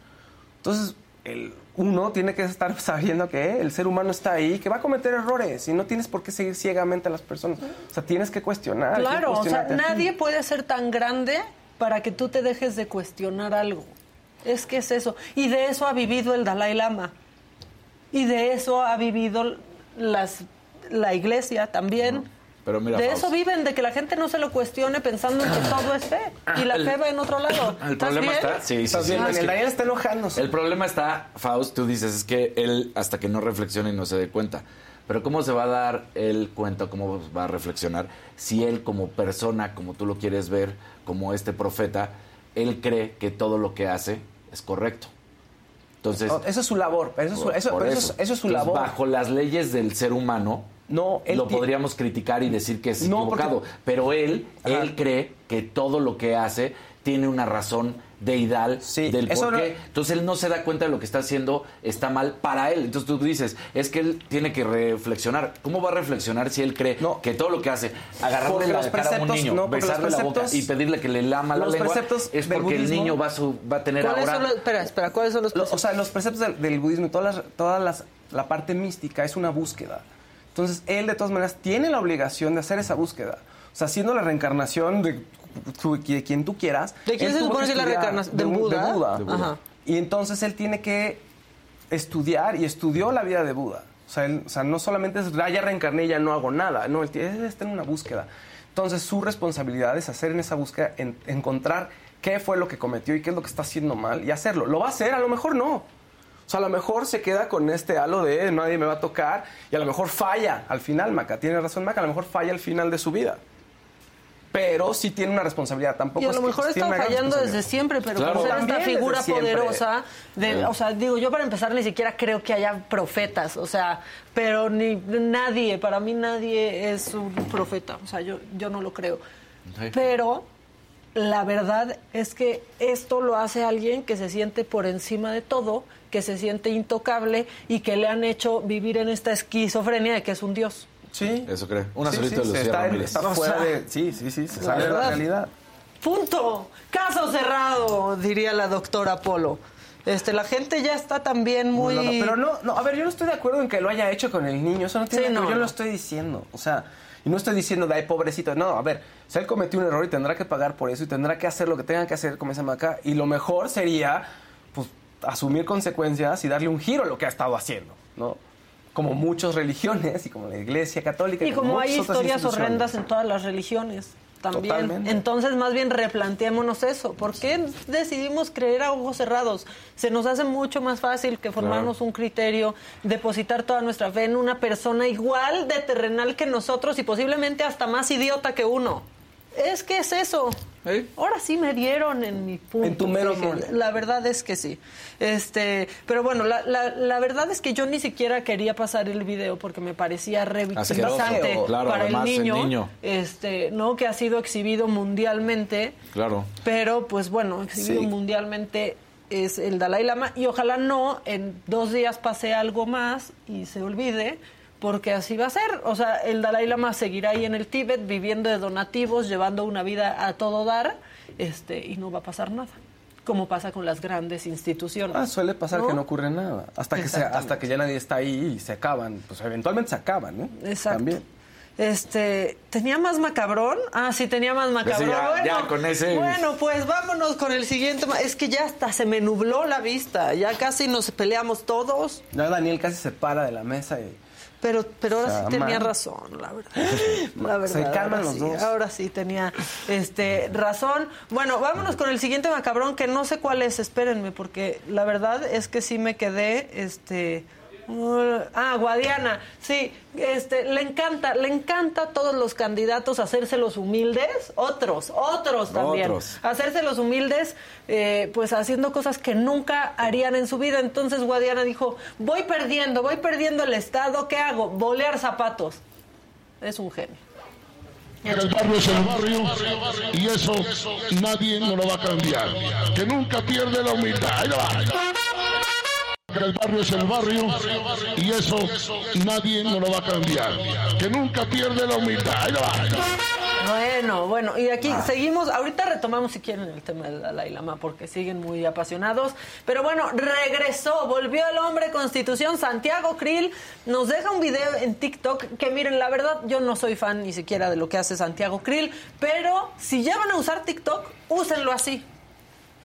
Entonces, el uno tiene que estar sabiendo que el ser humano está ahí, que va a cometer errores y no tienes por qué seguir ciegamente a las personas. O sea, tienes que cuestionar. que Claro, o sea, nadie puede ser tan grande para que tú te dejes de cuestionar algo. Es que es eso. Y de eso ha vivido el Dalai Lama. Y de eso ha vivido las, la iglesia también. Pero mira, de eso viven, de que la gente no se lo cuestione pensando en que todo es fe. Y la El- fe va en otro lado. El ¿Estás problema bien? está. Sí, sí, Estás sí, bien, es el que- Daniel está enojándose. El problema está, Faust, tú dices, es que él hasta que no reflexione y no se dé cuenta. Pero ¿cómo se va a dar él cuenta, cómo va a reflexionar si él como persona, como tú lo quieres ver, como este profeta, él cree que todo lo que hace es correcto? Entonces, No, eso es su labor. Eso es su, por- eso, por pero eso es- eso es su Entonces, labor. Bajo las leyes del ser humano, No, él lo podríamos criticar y decir que es No, porque- equivocado. Pero él, Ajá. él cree que todo lo que hace tiene una razón deidal Sí, del por no- qué. Entonces él no se da cuenta de lo que está haciendo está mal para él. Entonces tú dices, es que él tiene que reflexionar. ¿Cómo va a reflexionar si él cree No. que todo lo que hace, agarrarle la los cara a un preceptos- niño, no, besarle la boca preceptos- y pedirle que le lama la los lengua, preceptos es porque el niño va, a su, va a tener ¿Cuáles ahora... los, espera, espera, ¿cuáles son los Lo- o sea, los preceptos del, del budismo y todas las, todas las, la parte mística es una búsqueda. Entonces, él de todas maneras tiene la obligación de hacer esa búsqueda. O sea, siendo la reencarnación de, de quien tú quieras. ¿De quién se supone que es la reencarnación? De, ¿De un- Buda? de Buda. De Buda. Ajá. Y entonces él tiene que estudiar y estudió la vida de Buda. O sea, él- o sea, no solamente es, "Ah, ya reencarné y ya no hago nada. No, él tiene- él está en una búsqueda. Entonces, su responsabilidad es hacer en esa búsqueda, en- encontrar qué fue lo que cometió y qué es lo que está haciendo mal y hacerlo. ¿Lo va a hacer? A lo mejor no. O sea, a lo mejor se queda con este halo de nadie me va a tocar y a lo mejor falla al final, Maca. Tiene razón, Maca. A lo mejor falla al final de su vida. Pero sí tiene una responsabilidad. Tampoco Y a lo mejor está fallando desde siempre, pero Claro. como ser esta figura poderosa, de, Sí. o sea, digo, yo para empezar ni siquiera creo que haya profetas, o sea, pero ni nadie, para mí nadie es un profeta, o sea, yo, yo no lo creo. Sí. Pero la verdad es que esto lo hace alguien que se siente por encima de todo, que se siente intocable y que le han hecho vivir en esta esquizofrenia de que es un dios. Sí. Eso cree. Una Sí, solita sí, de se Lucía está, Ramírez. está O fuera de... Sí, sí, sí. Se sale de la realidad. Punto. Caso cerrado, diría la doctora Polo. Este, la gente ya está también muy... No, no, pero no, no, a ver, yo no estoy de acuerdo en que lo haya hecho con el niño. Eso no tiene Sí, nada Yo no. lo estoy diciendo. O sea, y no estoy diciendo de pobrecito. No, a ver, si él cometió un error y tendrá que pagar por eso y tendrá que hacer lo que tenga que hacer, como esa maca. Y lo mejor sería, asumir consecuencias y darle un giro a lo que ha estado haciendo, ¿no? Como muchas religiones y como la Iglesia Católica. Y como hay historias horrendas en todas las religiones también. Totalmente. Entonces, más bien replanteémonos eso. ¿Por qué decidimos creer a ojos cerrados? Se nos hace mucho más fácil que formarnos un criterio, depositar toda nuestra fe en una persona igual de terrenal que nosotros y posiblemente hasta más idiota que uno. Es que es eso. Ahora sí me dieron en mi punto. En tu mero. La verdad es que sí. Este, pero bueno, la, la, la verdad es que yo ni siquiera quería pasar el video porque me parecía. Claro, para el además, el niño, niño. este, ¿no? Que ha sido exhibido mundialmente, Claro. pero pues bueno, exhibido Sí. mundialmente es el Dalai Lama y ojalá no en dos días pase algo más y se olvide. Porque así va a ser. O sea, el Dalai Lama seguirá ahí en el Tíbet viviendo de donativos, llevando una vida a todo dar, este, y no va a pasar nada. Como pasa con las grandes instituciones. Ah, suele pasar ¿No? que no ocurre nada. Hasta que, se, hasta que ya nadie está ahí y se acaban. Pues eventualmente se acaban, ¿no? Exacto. También. Este, ¿tenía más macabrón? Ah, sí, tenía más macabrón. ya- bueno, ya con ese- Bueno, pues vámonos con el siguiente. ma- Es que ya hasta se me nubló la vista. Ya casi nos peleamos todos. Ya Daniel casi se para de la mesa y... Pero, pero ahora sí tenía razón, la verdad. La verdad. Se calman ahora los sí, dos. Ahora sí tenía este, razón. Bueno, vámonos con el siguiente macabrón, que no sé cuál es, espérenme, porque la verdad es que sí me quedé, este... uh, ah, Guadiana, sí, este, le encanta, le encanta a todos los candidatos hacerse los humildes, otros, otros también, Otros. hacerse los humildes, eh, pues haciendo cosas que nunca harían en su vida. Entonces Guadiana dijo, voy perdiendo, voy perdiendo el Estado, ¿qué hago? Bolear zapatos. Es un genio. El barrio es el barrio y eso nadie nos lo va a cambiar. Que nunca pierde la humildad. Ahí va. El barrio es el barrio y eso nadie nos lo va a cambiar. Que nunca pierde la humildad. Bueno, bueno, y aquí seguimos, ahorita retomamos si quieren el tema del Dalai Lama porque siguen muy apasionados, pero bueno, regresó, volvió el hombre constitución, Santiago Krill nos deja un video en TikTok que miren, la verdad yo no soy fan ni siquiera de lo que hace Santiago Krill, pero si ya van a usar TikTok, úsenlo así.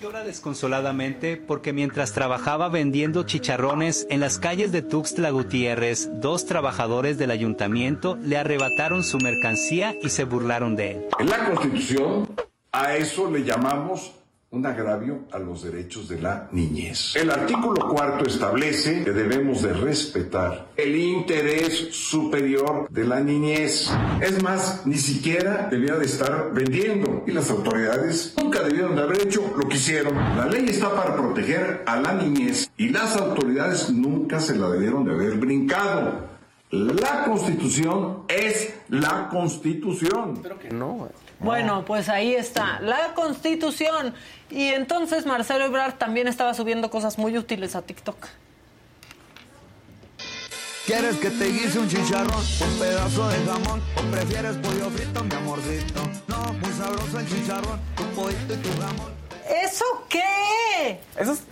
Llora desconsoladamente porque mientras trabajaba vendiendo chicharrones en las calles de Tuxtla Gutiérrez, dos trabajadores del ayuntamiento le arrebataron su mercancía y se burlaron de él. En la Constitución a eso le llamamos un agravio a los derechos de la niñez. El artículo cuarto establece que debemos de respetar el interés superior de la niñez. Es más, ni siquiera debía de estar vendiendo y las autoridades nunca debieron de haber hecho lo que hicieron. La ley está para proteger a la niñez y las autoridades nunca se la debieron de haber brincado. La constitución es la constitución. Pero que no. Bueno, pues ahí está, la constitución. Y entonces Marcelo Ebrard también estaba subiendo cosas muy útiles a TikTok. ¿Quieres que te guise un chicharrón, un pedazo de jamón? ¿O prefieres pollo frito, mi amorcito? No, muy sabroso el chicharrón, tu pollito y tu jamón. ¿Eso qué? Eso es...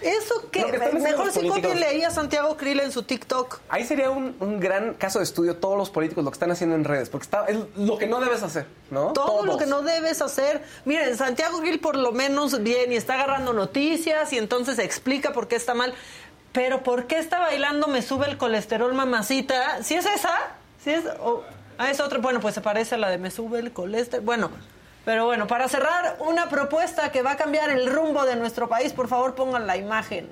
¿Eso qué? Mejor si y leía a Santiago Krill en su TikTok. Ahí sería un, un gran caso de estudio todos los políticos lo que están haciendo en redes, porque está, es lo que no debes hacer, ¿no? Todo lo que no debes hacer. Miren, Santiago Gil por lo menos bien y está agarrando noticias y entonces explica por qué está mal. Pero ¿por qué está bailando Me sube el colesterol, mamacita? ¿Si es esa? ¿Si es? o- ah, es otra. Bueno, pues se parece a la de Me sube el colesterol. Bueno, pero bueno, para cerrar, una propuesta que va a cambiar el rumbo de nuestro país. Por favor, pongan la imagen.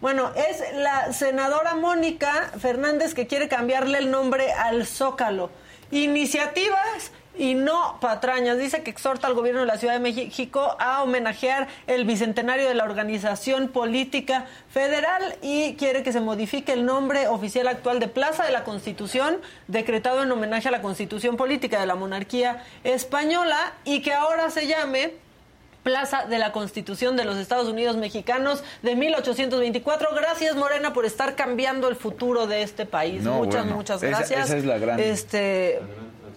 Bueno, es la senadora Mónica Fernández que quiere cambiarle el nombre al Zócalo. Iniciativas y no patrañas. Dice que exhorta al gobierno de la Ciudad de México a homenajear el bicentenario de la organización política federal y quiere que se modifique el nombre oficial actual de Plaza de la Constitución, decretado en homenaje a la Constitución política de la monarquía española y que ahora se llame Plaza de la Constitución de los Estados Unidos Mexicanos de 1824. Gracias, Morena, por estar cambiando el futuro de este país. No, muchas, bueno, muchas gracias. esa es la gran- Este,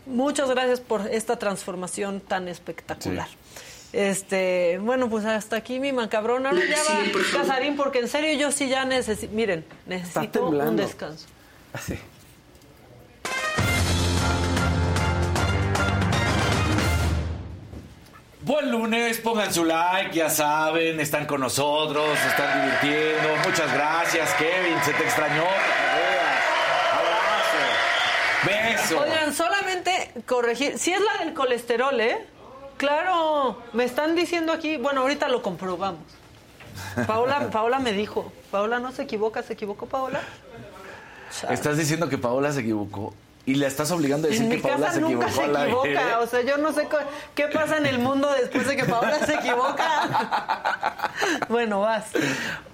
muchas gracias por esta transformación tan espectacular. Este, bueno, pues hasta aquí mi macabrón. Ahora ya Sí, por va. Casarín, porque en serio yo sí ya necesito, miren, necesito un descanso. Así. Buen lunes, pongan su like, ya saben, están con nosotros, se están divirtiendo. Muchas gracias, Kevin, se te extrañó. Oigan, solamente corregir, si es la del colesterol, ¿eh? Claro, me están diciendo aquí, bueno, ahorita lo comprobamos. Paola, Paola me dijo, Paola no se equivoca, ¿se equivocó Paola? Estás diciendo que Paola se equivocó y la estás obligando a decir en que Paola se nunca equivocó se equivoca, o sea, yo no sé qué pasa en el mundo después de que Paola se equivoca. bueno, vas.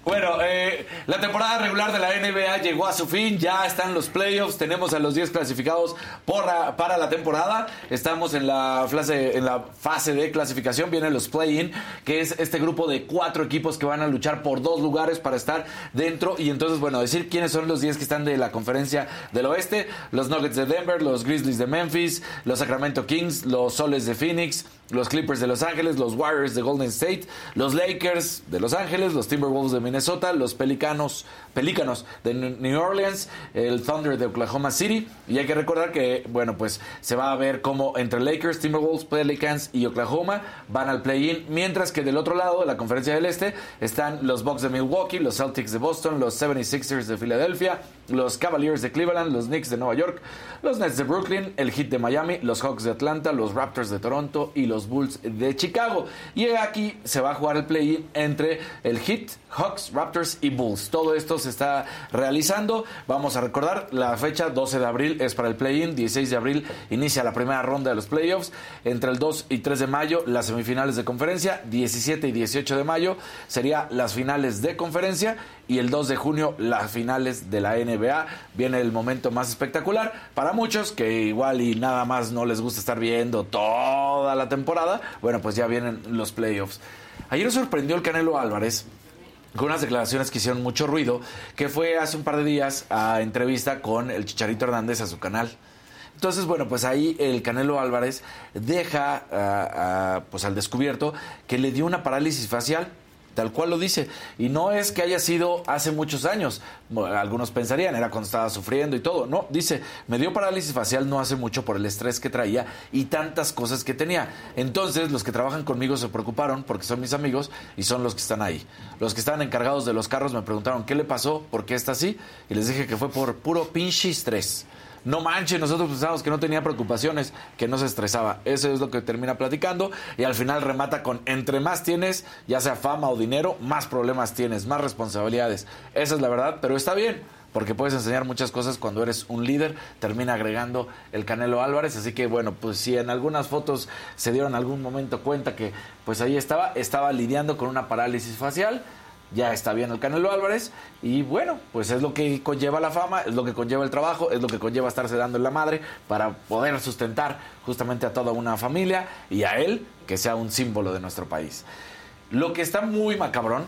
Bueno, eh, la temporada regular de la NBA llegó a su fin, ya están los playoffs, tenemos a los 10 clasificados por para la temporada, estamos en la, fase, en la fase de clasificación, vienen los play-in, que es este grupo de cuatro equipos que van a luchar por dos lugares para estar dentro y entonces, bueno, decir quiénes son los 10 que están de la conferencia del oeste, los Nuggets de de Denver, los Grizzlies de Memphis, los Sacramento Kings, los Soles de Phoenix, los Clippers de Los Ángeles, los Warriors de Golden State, los Lakers de Los Ángeles, los Timberwolves de Minnesota, los Pelicanos, Pelícanos de New Orleans, el Thunder de Oklahoma City. Y hay que recordar que, bueno, pues se va a ver cómo entre Lakers, Timberwolves, Pelicans y Oklahoma van al play-in, mientras que del otro lado de la conferencia del Este están los Bucks de Milwaukee, los Celtics de Boston, los 76ers de Filadelfia, los Cavaliers de Cleveland, los Knicks de Nueva York, los Nets de Brooklyn, el Heat de Miami, los Hawks de Atlanta, los Raptors de Toronto y los Bulls de Chicago. Y aquí se va a jugar el play-in entre el Heat, Hawks, Raptors y Bulls. Todo esto se está realizando. Vamos a recordar, la fecha 12 de abril es para el play-in, 16 de abril inicia la primera ronda de los playoffs, entre el 2 y 3 de mayo las semifinales de conferencia, 17 y 18 de mayo sería las finales de conferencia y el 2 de junio las finales de la NBA. Viene el momento más espectacular para muchos que igual y nada más no les gusta estar viendo toda la temporada. Bueno, pues ya vienen los playoffs. Ayer sorprendió el Canelo Álvarez con unas declaraciones que hicieron mucho ruido, que fue hace un par de días a entrevista con el Chicharito Hernández a su canal. Entonces, bueno, pues ahí el Canelo Álvarez deja ah, pues al descubierto que le dio una parálisis facial tal cual lo dice. Y no es que haya sido hace muchos años. Algunos pensarían, era cuando estaba sufriendo y todo. No, dice, me dio parálisis facial no hace mucho por el estrés que traía y tantas cosas que tenía. Entonces, los que trabajan conmigo se preocuparon porque son mis amigos y son los que están ahí. Los que están encargados de los carros me preguntaron, ¿qué le pasó? ¿Por qué está así? Y les dije que fue por puro pinche estrés. No manches, nosotros pensábamos que no tenía preocupaciones, que no se estresaba. Eso es lo que termina platicando y al final remata con entre más tienes, ya sea fama o dinero, más problemas tienes, más responsabilidades. Esa es la verdad, pero está bien porque puedes enseñar muchas cosas cuando eres un líder, termina agregando el Canelo Álvarez, así que bueno, pues si en algunas fotos se dieron algún momento cuenta que pues ahí estaba, estaba lidiando con una parálisis facial, ya está bien el Canelo Álvarez y bueno, pues es lo que conlleva la fama, es lo que conlleva el trabajo, es lo que conlleva estarse dando en la madre para poder sustentar justamente a toda una familia y a él que sea un símbolo de nuestro país. Lo que está muy macabrón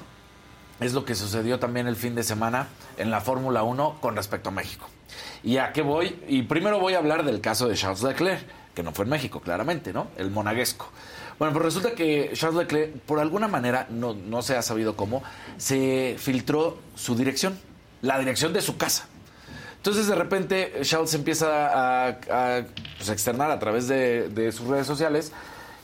es lo que sucedió también el fin de semana en la Fórmula 1 con respecto a México. ¿Y a qué voy? Y primero voy a hablar del caso de Charles Leclerc, que no fue en México, claramente, ¿no? El monaguesco. Bueno, pues resulta que Charles Leclerc, por alguna manera, no, no se ha sabido cómo, se filtró su dirección, la dirección de su casa. Entonces, de repente, Charles empieza a, a, pues, externar a través de, de sus redes sociales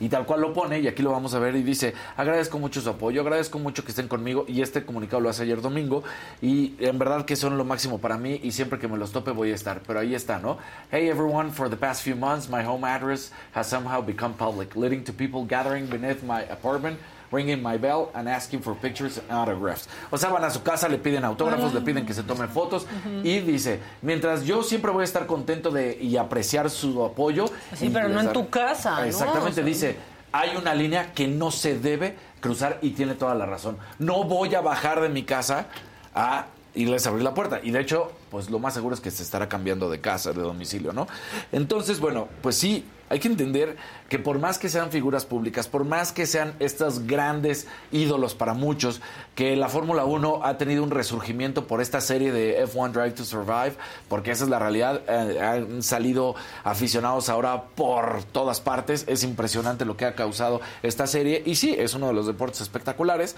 y tal cual lo pone, y aquí lo vamos a ver, y dice, agradezco mucho su apoyo, agradezco mucho que estén conmigo, y este comunicado lo hace ayer domingo, y en verdad que son lo máximo para mí, y siempre que me los tope voy a estar, pero ahí está, ¿no? Hey everyone, for the past few months, my home address has somehow become public, leading to people gathering beneath my apartment, ringing my bell and asking for pictures and autographs. O sea, van a su casa, le piden autógrafos, le piden que se tomen fotos y dice, mientras yo siempre voy a estar contento de y apreciar su apoyo. Sí, y pero no les en tu casa, ¿no? Exactamente, O sea, dice, hay una línea que no se debe cruzar y tiene toda la razón. No voy a bajar de mi casa a irles a abrir la puerta. Y de hecho, pues lo más seguro es que se estará cambiando de casa, de domicilio, ¿no? Entonces, bueno, pues sí, hay que entender que por más que sean figuras públicas, por más que sean estos grandes ídolos para muchos, que la Fórmula 1 ha tenido un resurgimiento por esta serie de F1 Drive to Survive, porque esa es la realidad, eh, han salido aficionados ahora por todas partes, es impresionante lo que ha causado esta serie. Y sí, es uno de los deportes espectaculares,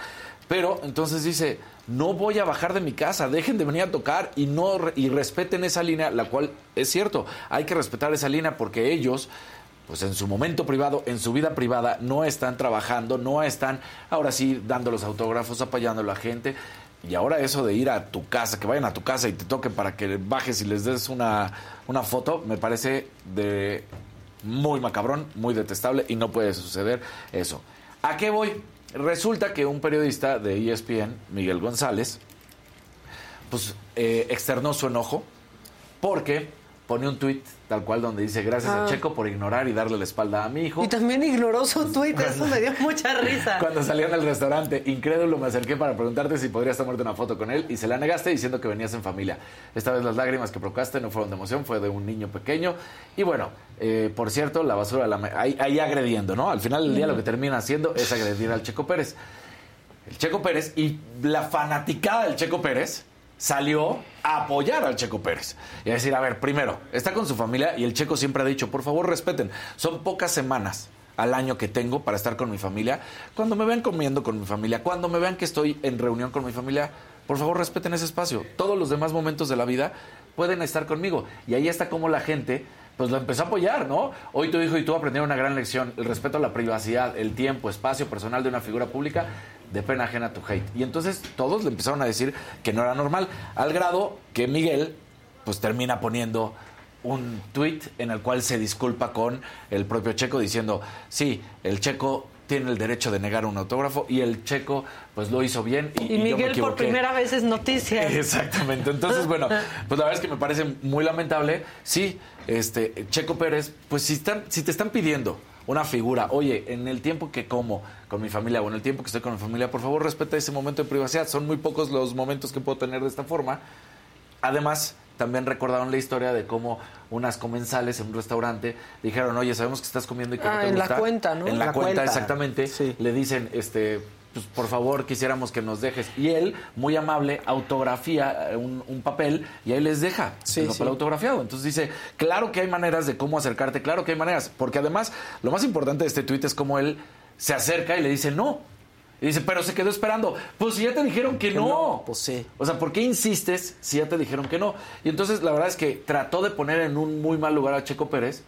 pero entonces dice, no voy a bajar de mi casa, dejen de venir a tocar y no y respeten esa línea, la cual es cierto, hay que respetar esa línea porque ellos pues en su momento privado, en su vida privada, no están trabajando, no están ahora sí dando los autógrafos, apoyando a la gente. Y ahora eso de ir a tu casa, que vayan a tu casa y te toquen para que bajes y les des una, una foto, me parece de muy macabrón, muy detestable y no puede suceder eso. ¿A qué voy? Resulta que un periodista de ESPN, Miguel González, pues eh, externó su enojo porque pone un tuit tal cual donde dice gracias Ah. a Checo por ignorar y darle la espalda a mi hijo. Y también ignoró su tweet, eso me dio mucha risa. Cuando salían del restaurante, incrédulo, me acerqué para preguntarte si podrías tomarte una foto con él y se la negaste diciendo que venías en familia. Esta vez las lágrimas que provocaste no fueron de emoción, fue de un niño pequeño. Y bueno, eh, por cierto, la basura, la, ahí, ahí agrediendo, ¿no? Al final del día lo que termina haciendo es agredir al Checo Pérez. El Checo Pérez y la fanaticada del Checo Pérez salió a apoyar al Checo Pérez. Y a decir, a ver, primero, está con su familia y el Checo siempre ha dicho, por favor respeten, son pocas semanas al año que tengo para estar con mi familia. Cuando me vean comiendo con mi familia, cuando me vean que estoy en reunión con mi familia, por favor respeten ese espacio. Todos los demás momentos de la vida pueden estar conmigo. Y ahí está como la gente pues lo empezó a apoyar, ¿no? Hoy tu hijo y tú aprendieron una gran lección, el respeto a la privacidad, el tiempo, espacio personal de una figura pública, de pena ajena a tu hate. Y entonces todos le empezaron a decir que no era normal, al grado que Miguel pues termina poniendo un tweet en el cual se disculpa con el propio Checo diciendo, sí, el Checo tiene el derecho de negar un autógrafo y el checo pues lo hizo bien y, Y, y yo me Miguel por primera vez es noticia. Exactamente. Entonces, bueno, pues la verdad es que me parece muy lamentable. Sí, este Checo Pérez, pues si están, si te están pidiendo una figura, oye, en el tiempo que como con mi familia o en el tiempo que estoy con mi familia, por favor respeta ese momento de privacidad. Son muy pocos los momentos que puedo tener de esta forma. Además, también recordaron la historia de cómo unas comensales en un restaurante dijeron, oye, sabemos que estás comiendo y que no Ah, te en la gusta". cuenta, ¿no? En la, La cuenta, cuenta. exactamente. Le dicen, este, pues por favor, quisiéramos que nos dejes. Y él, muy amable, autografía eh, un, un papel y ahí les deja el papel sí. autografiado. Entonces dice, claro que hay maneras de cómo acercarte, claro que hay maneras. Porque además, lo más importante de este tuit es cómo él se acerca y le dice, no. Y dice, pero se quedó esperando. Pues si ya te dijeron que, Que no. no, pues sí. O sea, ¿por qué insistes si ya te dijeron que no? Y entonces la verdad es que trató de poner en un muy mal lugar a Checo Pérez.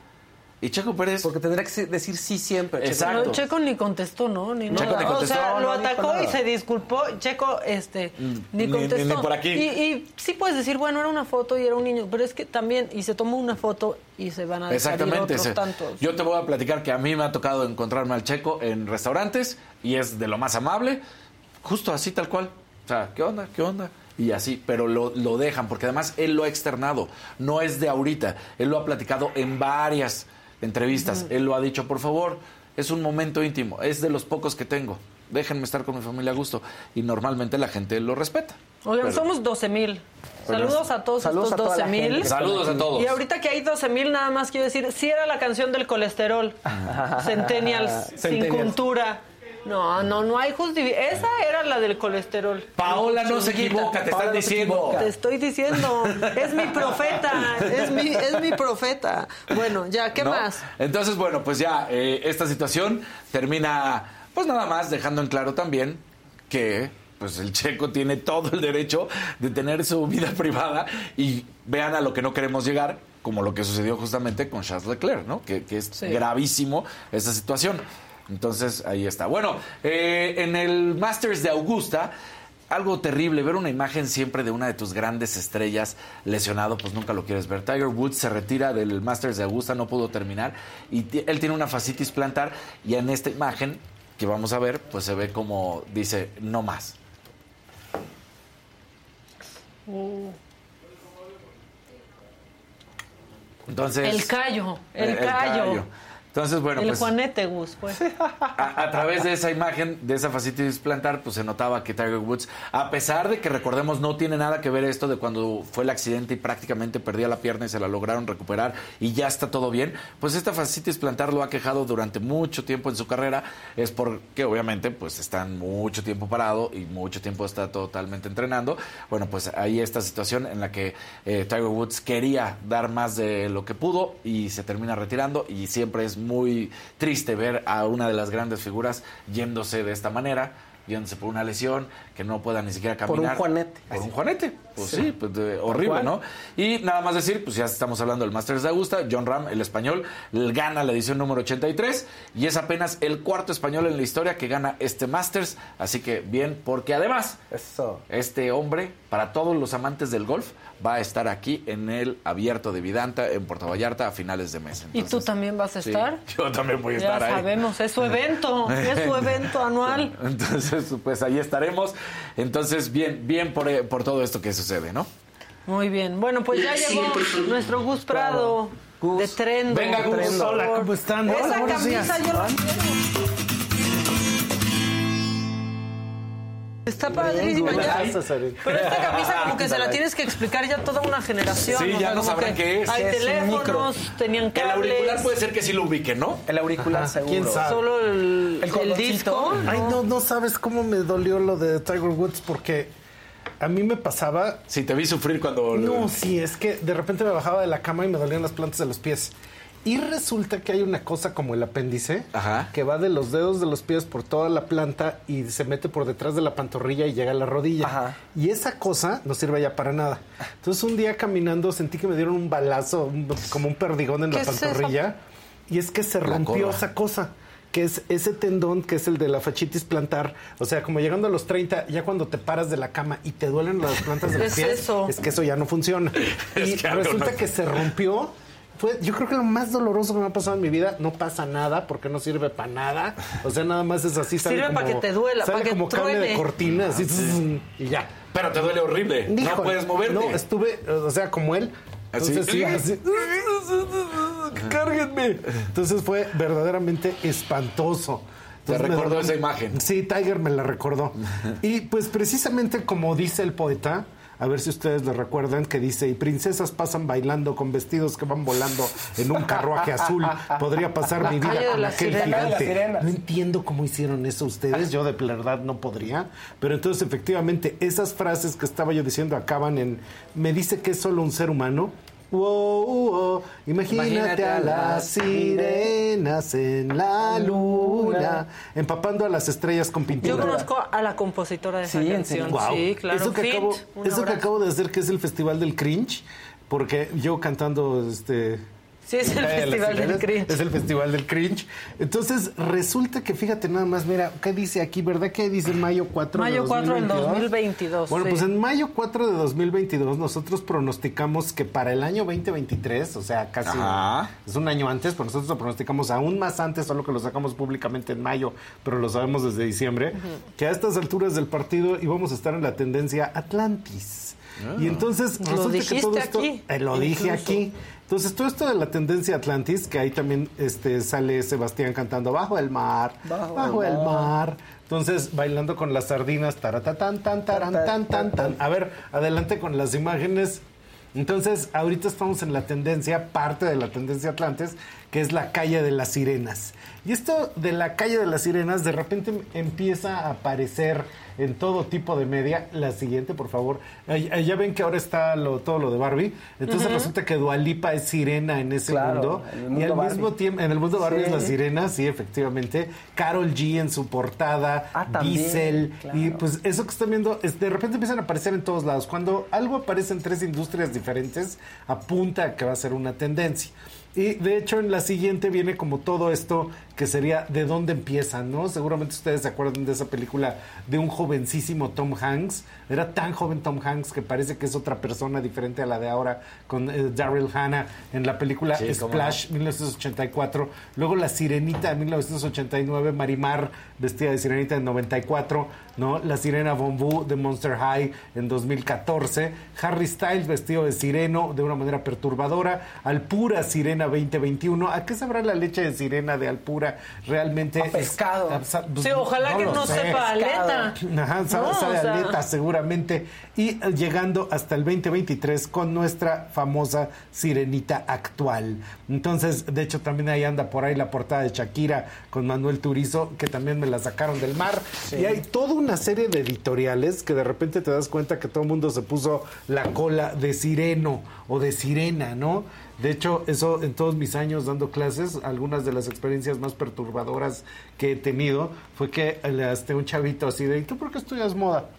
Y Checo Pérez... Porque tendría que decir sí siempre. Checo. Exacto. No, Checo ni contestó, ¿no? Ni Checo nada. ni contestó. O sea, No, lo atacó y se disculpó. Checo, este, Mm, ni ni- contestó. ni- ni por aquí. Y, y sí puedes decir, bueno, era una foto y era un niño, pero es que también, y se tomó una foto y se van a salir Exactamente. otros tantos. Yo te voy a platicar que a mí me ha tocado encontrarme al checo en restaurantes y es de lo más amable, justo así tal cual. O sea, ¿qué onda? ¿Qué onda? Y así, pero lo, lo dejan, porque además él lo ha externado, no es de ahorita, él lo ha platicado en varias entrevistas, él lo ha dicho, por favor, es un momento íntimo, es de los pocos que tengo, déjenme estar con mi familia a gusto, y normalmente la gente lo respeta. Oigan, Pero- somos 12 mil. Saludos a todos Saludos estos a toda 12 la gente mil. Saludos a todos. Y ahorita que hay 12 mil, nada más quiero decir, si era la canción del colesterol. Centennials, sin cultura. No, no, no hay justificación. Esa era la del colesterol. Paola no se equivoca, te Paola están diciendo. Te estoy diciendo, es mi profeta, es mi, es mi profeta. Bueno, ya, ¿qué ¿no? más? Entonces, bueno, pues ya eh, esta situación termina, pues nada más dejando en claro también que pues el checo tiene todo el derecho de tener su vida privada y vean a lo que no queremos llegar, como lo que sucedió justamente con Charles Leclerc, ¿no? Que, que es Sí. gravísimo esta situación. Entonces, ahí está. Bueno, eh, en el Masters de Augusta, algo terrible, ver una imagen siempre de una de tus grandes estrellas lesionado, pues nunca lo quieres ver. Tiger Woods se retira del Masters de Augusta, no pudo terminar, y él tiene una fascitis plantar, y en esta imagen que vamos a ver, pues se ve como dice, no más. Uh, Entonces... el callo, el, callo. Entonces, bueno, el pues... Juanete Gus, pues. a, a través de esa imagen, de esa fascitis plantar, pues se notaba que Tiger Woods, a pesar de que recordemos no tiene nada que ver esto de cuando fue el accidente y prácticamente perdía la pierna y se la lograron recuperar y ya está todo bien, pues esta fascitis plantar lo ha quejado durante mucho tiempo en su carrera, es porque obviamente pues están mucho tiempo parado y mucho tiempo está totalmente entrenando. Bueno, pues ahí esta situación en la que eh, Tiger Woods quería dar más de lo que pudo y se termina retirando y siempre es muy triste ver a una de las grandes figuras yéndose de esta manera, yéndose por una lesión, que no pueda ni siquiera Por un caminar. juanete. Por un juanete. Pues sí, Sí. pues de- horrible. ¿no? Y nada más decir, pues ya estamos hablando del Masters de Augusta, John Ram, el español, gana la edición número 83 y es apenas el cuarto español en la historia que gana este Masters, así que bien, porque además Eso. este hombre, para todos los amantes del golf, va a estar aquí en el abierto de Vidanta, en Puerto Vallarta, a finales de mes. ¿Y tú también vas a sí, estar? yo también voy a Ya estar ahí. sabemos, es su evento, es su evento anual. Entonces, pues ahí estaremos. Entonces, bien, bien por, eh, por todo esto que sucede, ¿no? Muy bien. Bueno, pues ya llegó nuestro Gus Prado de Trendo. Venga, Gus. Hola, ¿cómo están? Esa Hola, camisa días. yo la quiero. Está padrísima ya. Pero esta camisa como que se la tienes que explicar ya toda una generación. Sí, o ya sea, no sabrán qué es. Hay es teléfonos, tenían El cables. auricular puede ser que sí lo ubique, ¿no? El auricular seguro. ¿quién sabe? Solo el, El el disco. Ay, no, no sabes cómo me dolió lo de Tiger Woods porque a mí me pasaba... Sí, te vi sufrir cuando... No, sí, es que de repente me bajaba de la cama y me dolían las plantas de los pies. Y resulta que hay una cosa como el apéndice que va de los dedos de los pies por toda la planta y se mete por detrás de la pantorrilla y llega a la rodilla. Y esa cosa no sirve ya para nada. Entonces un día caminando sentí que me dieron un balazo, un- como un perdigón en la ¿Qué es eso? pantorrilla. y es que se rompió esa cosa. Que es ese tendón que es el de la fascitis plantar. O sea, como llegando a los 30, ya cuando te paras de la cama y te duelen las plantas de ¿Qué los es pies, eso? es que eso ya no funciona. Es y que algo resulta no- que se rompió. Fue, yo creo que lo más doloroso que me ha pasado en mi vida, no pasa nada porque no sirve para nada. O sea, nada más es así. Sale Sirve para que te duela, para que como cable de truene. cortina, así, y ya. Pero te duele horrible. no puedes moverte. No, estuve, o sea, como él. Así. Entonces, sí, así. Cárguenme. Entonces fue verdaderamente espantoso. Te recordó esa imagen. Sí, Tiger me la recordó. Y pues precisamente como dice el poeta, a ver si ustedes lo recuerdan, que dice, y princesas pasan bailando con vestidos que van volando en un carruaje azul. Podría pasar mi vida con la aquel sirena. Gigante. No entiendo cómo hicieron eso ustedes, yo de verdad no podría. Pero entonces efectivamente esas frases que estaba yo diciendo acaban en, me dice que es solo un ser humano. Wow, wow, imagínate, Imagínate a a las sirenas en la luna, empapando a las estrellas con pintura. Yo conozco a la compositora de esa Sí, canción. Guau. Sí, claro. Eso que, Fit, acabo, eso que acabo de hacer, que es el Festival del Cringe, porque yo cantando este. Sí, es el Festival del Cringe. Es el Festival del Cringe. Entonces, resulta que fíjate nada más, mira, ¿qué dice aquí? ¿Verdad que dice mayo 4 Mayo de 4 del 2022? 2022. Bueno, sí. pues en mayo 4 de 2022 nosotros pronosticamos que para el año 2023, o sea, casi Ajá. es un año antes, pero nosotros lo pronosticamos aún más antes, solo que lo sacamos públicamente en mayo, pero lo sabemos desde diciembre, que a estas alturas del partido íbamos a estar en la tendencia Atlantis. Y entonces Lo resulta que todo esto aquí, eh, lo dije incluso. aquí. Entonces, todo esto de la tendencia Atlantis, que ahí también este, sale Sebastián cantando Bajo el mar, Bajo bajo, el el mar. mar. Entonces, bailando con las sardinas, taratatán, tan, taran, tan, tan, tan. A ver, adelante con las imágenes. Entonces, ahorita estamos en la tendencia, parte de la tendencia Atlantis, que es la calle de las sirenas. Y esto de la calle de las sirenas, de repente empieza a aparecer en todo tipo de media. La siguiente, por favor. Ya ven que ahora está lo- todo lo de Barbie. Entonces resulta que Dualipa es sirena en ese Claro, mundo. y al Barbie. mismo tiempo, en el mundo Barbie Sí. es la sirena, sí, efectivamente. Carol G en su portada, Ah, también, Diesel. claro. Y pues eso que están viendo, es, de repente empiezan a aparecer en todos lados. Cuando algo aparece en tres industrias diferentes, apunta a que va a ser una tendencia. Y de hecho en la siguiente viene como todo esto que sería de dónde empiezan, ¿no? Seguramente ustedes se acuerdan de esa película de un jovencísimo Tom Hanks. Era tan joven Tom Hanks que parece que es otra persona diferente a la de ahora con eh, Daryl Hannah en la película Sí, Splash 1984. Luego La Sirenita de 1989, Marimar vestida de sirenita en 94, ¿no? La Sirena Bombú de Monster High en 2014, Harry Styles vestido de sireno de una manera perturbadora, Alpura Sirena 2021. ¿A qué sabrá la leche de sirena de Alpura? Realmente A pescado. es- a- pues, Sí, ojalá que no sé. sepa aleta. Ajá, sabe, No, sabe o sea- aleta seguramente. Y eh, llegando hasta el 2023 con nuestra famosa sirenita actual. Entonces, de hecho, también ahí anda por ahí la portada de Shakira con Manuel Turizo, que también me la sacaron del mar. Y hay toda una serie de editoriales que de repente te das cuenta que todo el mundo se puso la cola de sireno o de sirena, ¿no? De hecho, eso en todos mis años dando clases, algunas de las experiencias más perturbadoras que he tenido fue que le este, un chavito así de, ¿y tú por qué estudias moda?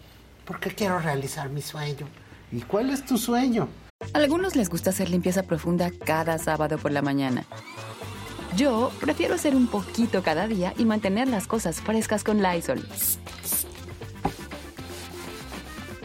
Porque quiero realizar mi sueño. ¿Y cuál es tu sueño? A algunos les gusta hacer limpieza profunda cada sábado por la mañana. Yo prefiero hacer un poquito cada día y mantener las cosas frescas con Lysol.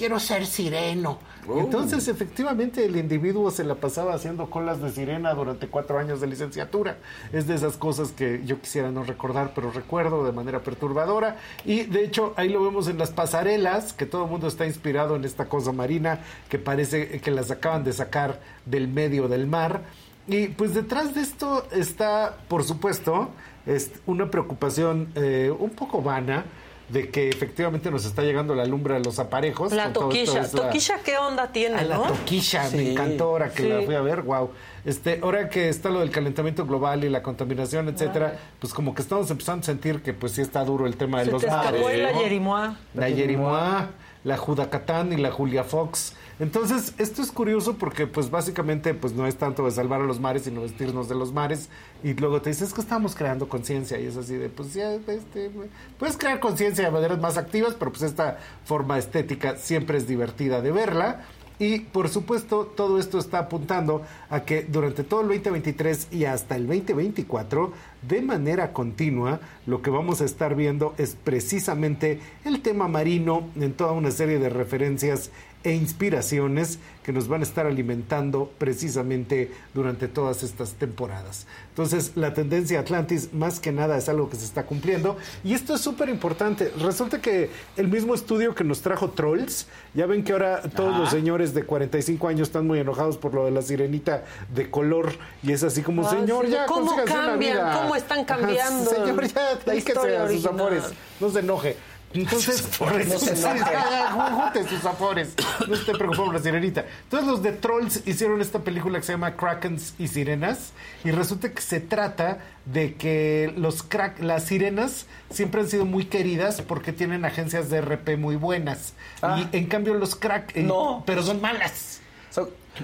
Quiero ser sireno. Entonces, efectivamente, el individuo se la pasaba haciendo colas de sirena durante cuatro años de licenciatura. Es de esas cosas que yo quisiera no recordar, pero recuerdo de manera perturbadora. Y de hecho, ahí lo vemos en las pasarelas, que todo el mundo está inspirado en esta cosa marina que parece que las acaban de sacar del medio del mar. Y pues detrás de esto está, por supuesto, es una preocupación eh, un poco vana de que efectivamente nos está llegando la lumbre a los aparejos. La toquilla. es la- ¿Toquilla qué onda tiene, a la no? toquilla, Sí. me encantó ahora que Sí. la fui a ver, wow. Este, ahora que está lo del calentamiento global y la contaminación, etcétera, pues como que estamos empezando a sentir que pues sí está duro el tema de Se los mares, la ¿no? Yerimoa. La Yerimoa, la Judacatán y la Julia Fox. Entonces, esto es curioso porque pues básicamente pues no es tanto de salvar a los mares, sino vestirnos de los mares. Y luego te dices, es que estamos creando conciencia. Y es así de, pues ya, este, puedes crear conciencia de maneras más activas, pero pues esta forma estética siempre es divertida de verla. Y por supuesto, todo esto está apuntando a que durante todo el 2023 y hasta el 2024, de manera continua, lo que vamos a estar viendo es precisamente el tema marino en toda una serie de referencias e inspiraciones que nos van a estar alimentando precisamente durante todas estas temporadas. Entonces, la tendencia Atlantis más que nada es algo que se está cumpliendo y esto es súper importante. Resulta que el mismo estudio que nos trajo Trolls, ya ven que ahora todos los señores de 45 años están muy enojados por lo de la sirenita de color y es así como, señor, sí, ya ¿cómo una cambian? vida". ¿Cómo están Ajá, cambiando señor, ya, dedíquese a sus amores, no se enoje. Entonces, junte sus amores. No esté preocupado por la sirenita. Entonces, los de Trolls hicieron esta película que se llama Krakens y Sirenas. Y resulta que se trata de que los crack, las sirenas siempre han sido muy queridas porque tienen agencias de RP muy buenas. Y en cambio, los crack. eh, No. Pero son malas.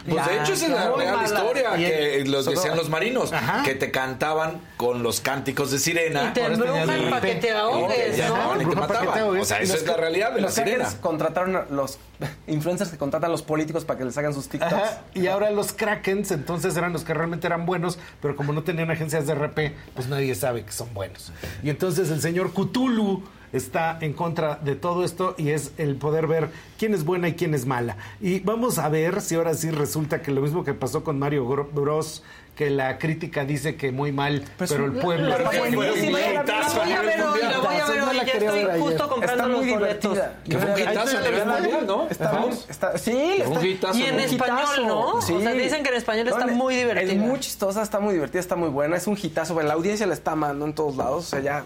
Pues de hecho esa es la real historia Y- que los decían los marinos, Ajá. que te cantaban con los cánticos de sirena. Y te embrujan para que te ahogues, y te mataban. ahogues. O sea, esa es la realidad de la los sirena. contrataron a los influencers que contratan a los políticos para que les hagan sus TikToks. Ajá, Y ahora los Krakens, entonces eran los que realmente eran buenos, pero como no tenían agencias de RP, pues nadie sabe que son buenos. Y entonces el señor Cthulhu está en contra de todo esto y es el poder ver quién es buena y quién es mala. Y vamos a ver si ahora sí resulta que lo mismo que pasó con Mario Bros, que la crítica dice que muy mal, pero el pueblo... La- la- buenísima, un la- voy a ver hoy, la voy a ver hoy, ya estoy ver justo comprando Está muy los boletos. Que fue un hitazo está, mundial, ¿no? Está muy- está- sí, Fue un está- hitazo, Y en español, ¿no? O sea, dicen que en español está No, muy divertida. Es muy chistosa, está muy divertida, está muy buena. Es un hitazo. bueno, La audiencia la está amando en todos lados. O sea, ya.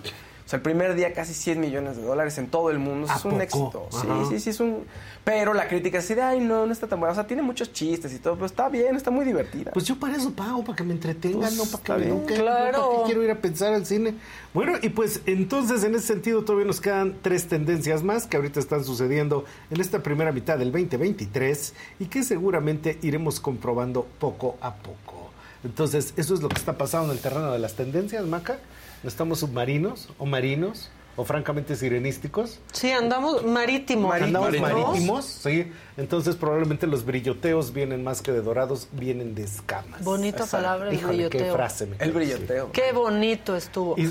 Sea, el primer día casi 100 millones de dólares en todo el mundo. ¿A es un poco? éxito. Sí, Ajá. sí, sí, es un. Pero la crítica es así de, ay, no, no está tan buena. O sea, tiene muchos chistes y todo, pero está bien, está muy divertida. Pues yo para eso pago, para que me entretengan, Pues, no para que me eduquen, Claro. no para que quiero ir a pensar al cine. Bueno, y pues entonces en ese sentido todavía nos quedan tres tendencias más que ahorita están sucediendo en esta primera mitad del 2023 y que seguramente iremos comprobando poco a poco. Entonces, eso es lo que está pasando en el terreno de las tendencias, Maca. ¿Estamos submarinos o marinos o francamente sirenísticos? Sí, andamos marítimos. Andamos ¿no? marítimos, sí. Entonces probablemente los brilloteos vienen más que de dorados, vienen de escamas. Bonita palabra, el Híjole, qué brilloteo. frase me El brilloteo. Qué bonito estuvo. Y-.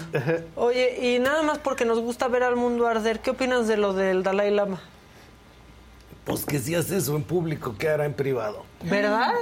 Oye, y nada más porque nos gusta ver al mundo arder, ¿qué opinas de lo del Dalai Lama? Pues que si hace eso en público, ¿qué hará en privado? ¿Verdad?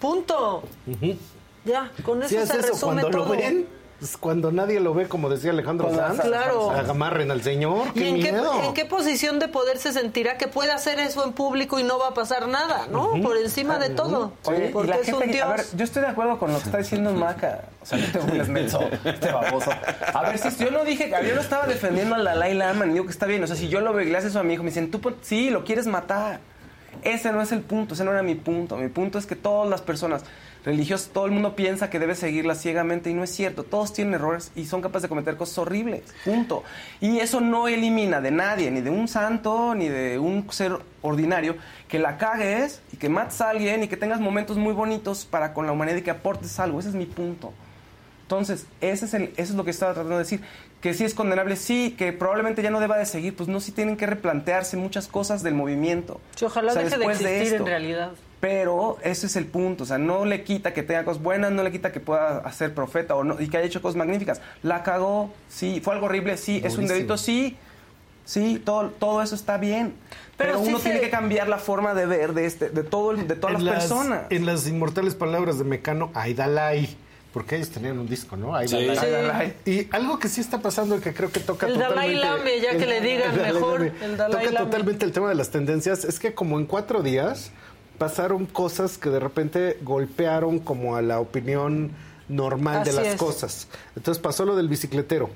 Punto. Ujú. Ya, con eso Si hace se eso resume cuando todo. lo ven, pues cuando nadie lo ve, como decía Alejandro Sanz, Claro. amarren al señor, ¿Y qué en qué, miedo. en qué posición de poder se sentirá que puede hacer eso en público y no va a pasar nada, ¿no? Por encima de todo. Oye, y porque la es gente un que- a dios. ver, yo estoy de acuerdo con lo que está diciendo Maca. O sea, no te burles, menso, este baboso. A ver, si yo no dije, yo no estaba defendiendo al Dalai Lama, ni digo que está bien. O sea, si yo lo veo y le haces eso a mi hijo, me dicen, tú, sí, lo quieres matar. Ese no es el punto, ese no era mi punto. Mi punto es que todas las personas religiosas, todo el mundo piensa que debe seguirla ciegamente y no es cierto. Todos tienen errores y son capaces de cometer cosas horribles. Punto. Y eso no elimina de nadie, ni de un santo, ni de un ser ordinario, que la cagues y que mates a alguien y que tengas momentos muy bonitos para con la humanidad y que aportes algo. Ese es mi punto. Entonces, ese es el, eso es lo que estaba tratando de decir. Que sí es condenable, sí, que probablemente ya no deba de seguir. Pues no, sí tienen que replantearse muchas cosas del movimiento. Sí, ojalá O sea, deje de existir en esto. realidad. Pero ese es el punto, o sea, no le quita que tenga cosas buenas, no le quita que pueda hacer profeta o no, y que haya hecho cosas magníficas. La cagó, sí, fue algo horrible, sí, es un delito, sí, sí, todo, todo eso está bien. Pero, Pero sí uno se- tiene que cambiar la forma de ver de este, de todo, el- de todas en las, personas. En las inmortales palabras de Mecano, Aidalai. Porque ellos tenían un disco, ¿no? Sí. Aidalai. Y algo que sí está pasando y que creo que toca El Dalai totalmente... Lame, ya que le digan el Dalai mejor, el Dalai Toca Lame. totalmente el tema de las tendencias. Es que como en cuatro días pasaron cosas que de repente golpearon como a la opinión normal de las es. cosas. Entonces pasó lo del bicicletero,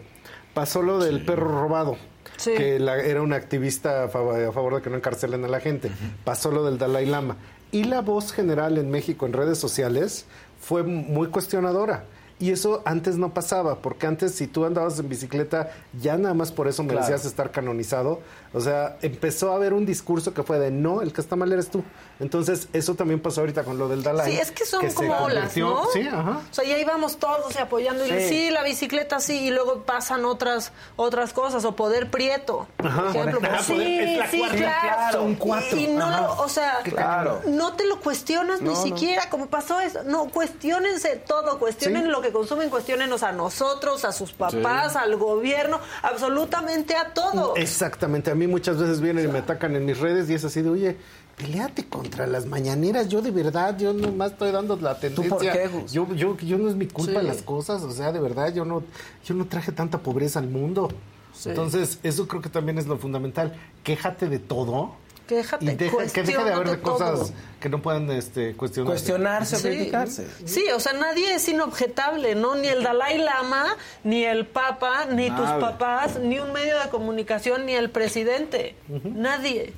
pasó lo del perro robado, Sí. que la- era un activista a favor, a favor de que no encarcelen a la gente. Pasó lo del Dalai Lama. Y la voz general en México en redes sociales fue muy cuestionadora. Y eso antes no pasaba, porque antes si tú andabas en bicicleta, ya nada más por eso Claro. merecías estar canonizado. O sea, empezó a haber un discurso que fue de no, el que está mal eres tú. Entonces, eso también pasó ahorita con lo del Dalai. Sí, es que son como olas, ¿no? Sí, ajá. O sea, ya íbamos todos y apoyando. Y Sí. sí. la bicicleta sí, y luego pasan otras otras cosas. O poder prieto, Ajá. por ejemplo. Sí, poder- es la sí, cuarta. claro. Son cuatro. Y, y no Ajá. lo, o sea, Claro. no te lo cuestionas No, ni no. siquiera, como pasó eso. No, cuestionense todo. Cuestionen Sí. lo que consumen, cuestionenos a nosotros, a sus papás, Sí. al gobierno, absolutamente a todo. Exactamente, a mí muchas veces vienen y me atacan en mis redes y es así de, oye, peleate contra las mañaneras, yo de verdad, yo nomás estoy dando la tendencia. por qué, Gus? Yo, yo, yo no es mi culpa Sí. las cosas, o sea, de verdad, yo no, yo no traje tanta pobreza al mundo. Sí. Entonces, eso creo que también es lo fundamental. Quéjate de todo Y deja, que deje de haber todo. cosas que no puedan este, cuestionarse. Cuestionarse o Sí. criticarse. Sí, o sea, nadie es inobjetable, ¿no? Ni el Dalai Lama, ni el Papa, ni tus papás, ni un medio de comunicación, ni el presidente. Nadie.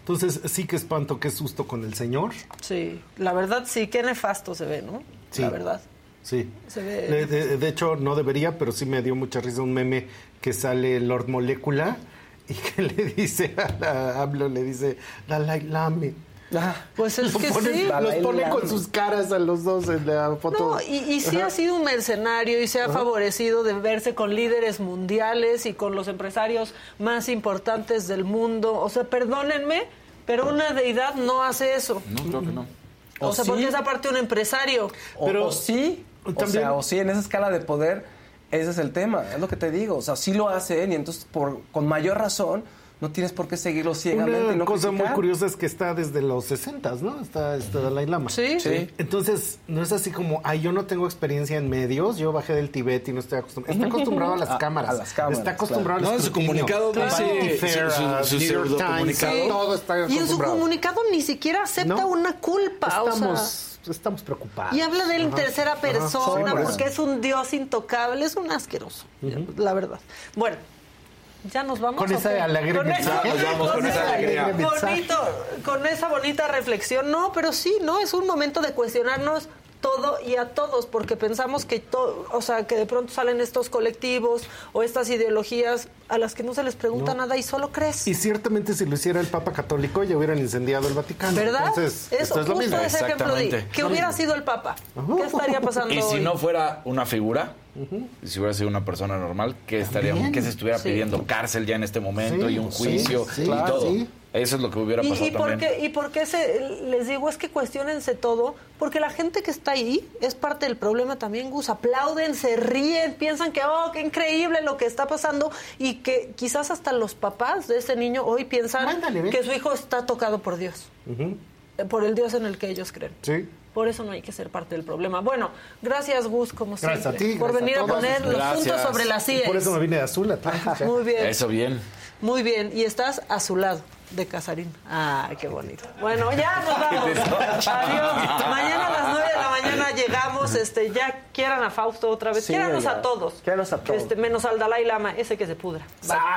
Entonces, sí que espanto, qué susto con el señor. Sí, la verdad sí, qué nefasto se ve, ¿no? Sí. La verdad. Sí. Se ve- De, de- de hecho, no debería, pero sí me dio mucha risa un meme que sale Lord Molecula y que le dice a la AMLO, le dice, Dalai Lame. Pues es que pone- sí. Los pone con sus caras a los dos en la foto. No, y, y sí Ajá. ha sido un mercenario y se ha Ajá. favorecido de verse con líderes mundiales y con los empresarios más importantes del mundo. O sea, perdónenme, pero una deidad no hace eso. No, creo que no. O, ¿O sea, sí? porque es aparte un empresario. O- o, sí, o también- sea, o sí, en esa escala de poder, ese es el tema, es lo que te digo. O sea, sí lo hacen y entonces por, con mayor razón no tienes por qué seguirlo ciegamente. y Una no cosa muy curiosa es que está desde los 60, ¿no? Está este Dalai Lama. Sí. Sí. Entonces, no es así como, ay, yo no tengo experiencia en medios, yo bajé del Tibet y no estoy acostumbrado. Está acostumbrado a las A- cámaras. a las cámaras, Está acostumbrado claro. al No, en su comunicado dice- Fair, su- su- su New York Times, pseudocomunicado. todo está Y en su comunicado ni siquiera acepta No. una culpa. o sea, Estamos, preocupados. y habla de él en tercera Ajá. persona Sí, por eso. porque es un dios intocable, es un asqueroso, la verdad. Bueno, ya nos vamos. Con ¿o esa alegre Con esa- con esa alegría. bonito, con esa bonita reflexión. No, pero sí, no es un momento de cuestionarnos todo y a todos, porque pensamos que to- o sea, que de pronto salen estos colectivos o estas ideologías a las que no se les pregunta No. nada y solo crees. Y ciertamente si lo hiciera el Papa Católico ya hubieran incendiado el Vaticano. ¿Verdad? Entonces, Eso, esto es lo justo mismo. ese ejemplo de Exactamente. que hubiera sido el Papa. ¿Qué estaría pasando Y si hoy? no fuera una figura, y si hubiera sido una persona normal, que estaría, que se estuviera Sí. pidiendo cárcel ya en este momento Sí, y un juicio sí, y claro, todo. Eso es lo que hubiera ¿Y, pasado y por también. qué, y por qué se, les digo es que cuestionense todo? Porque la gente que está ahí es parte del problema también, Gus. Aplauden, se ríen, piensan que, oh, qué increíble lo que está pasando y que quizás hasta los papás de ese niño hoy piensan que su hijo está tocado por Dios, eh, por el Dios en el que ellos creen. Sí. Por eso no hay que ser parte del problema. Bueno, gracias Gus, como Gracias siempre, a ti, por venir a poner los Gracias. puntos sobre las Y sillas. por eso me vine de azul. Muy bien. Eso bien. Muy bien, y estás a su lado de Casarín. Ay, qué bonito. Bueno, ya nos vamos. Adiós. Mañana a las 9 de la mañana llegamos. Este, ya quieran a Fausto otra vez. Sí, a todos. Quiéranos a todos. Este, menos al Dalai Lama, ese que se pudra. Bye. Ya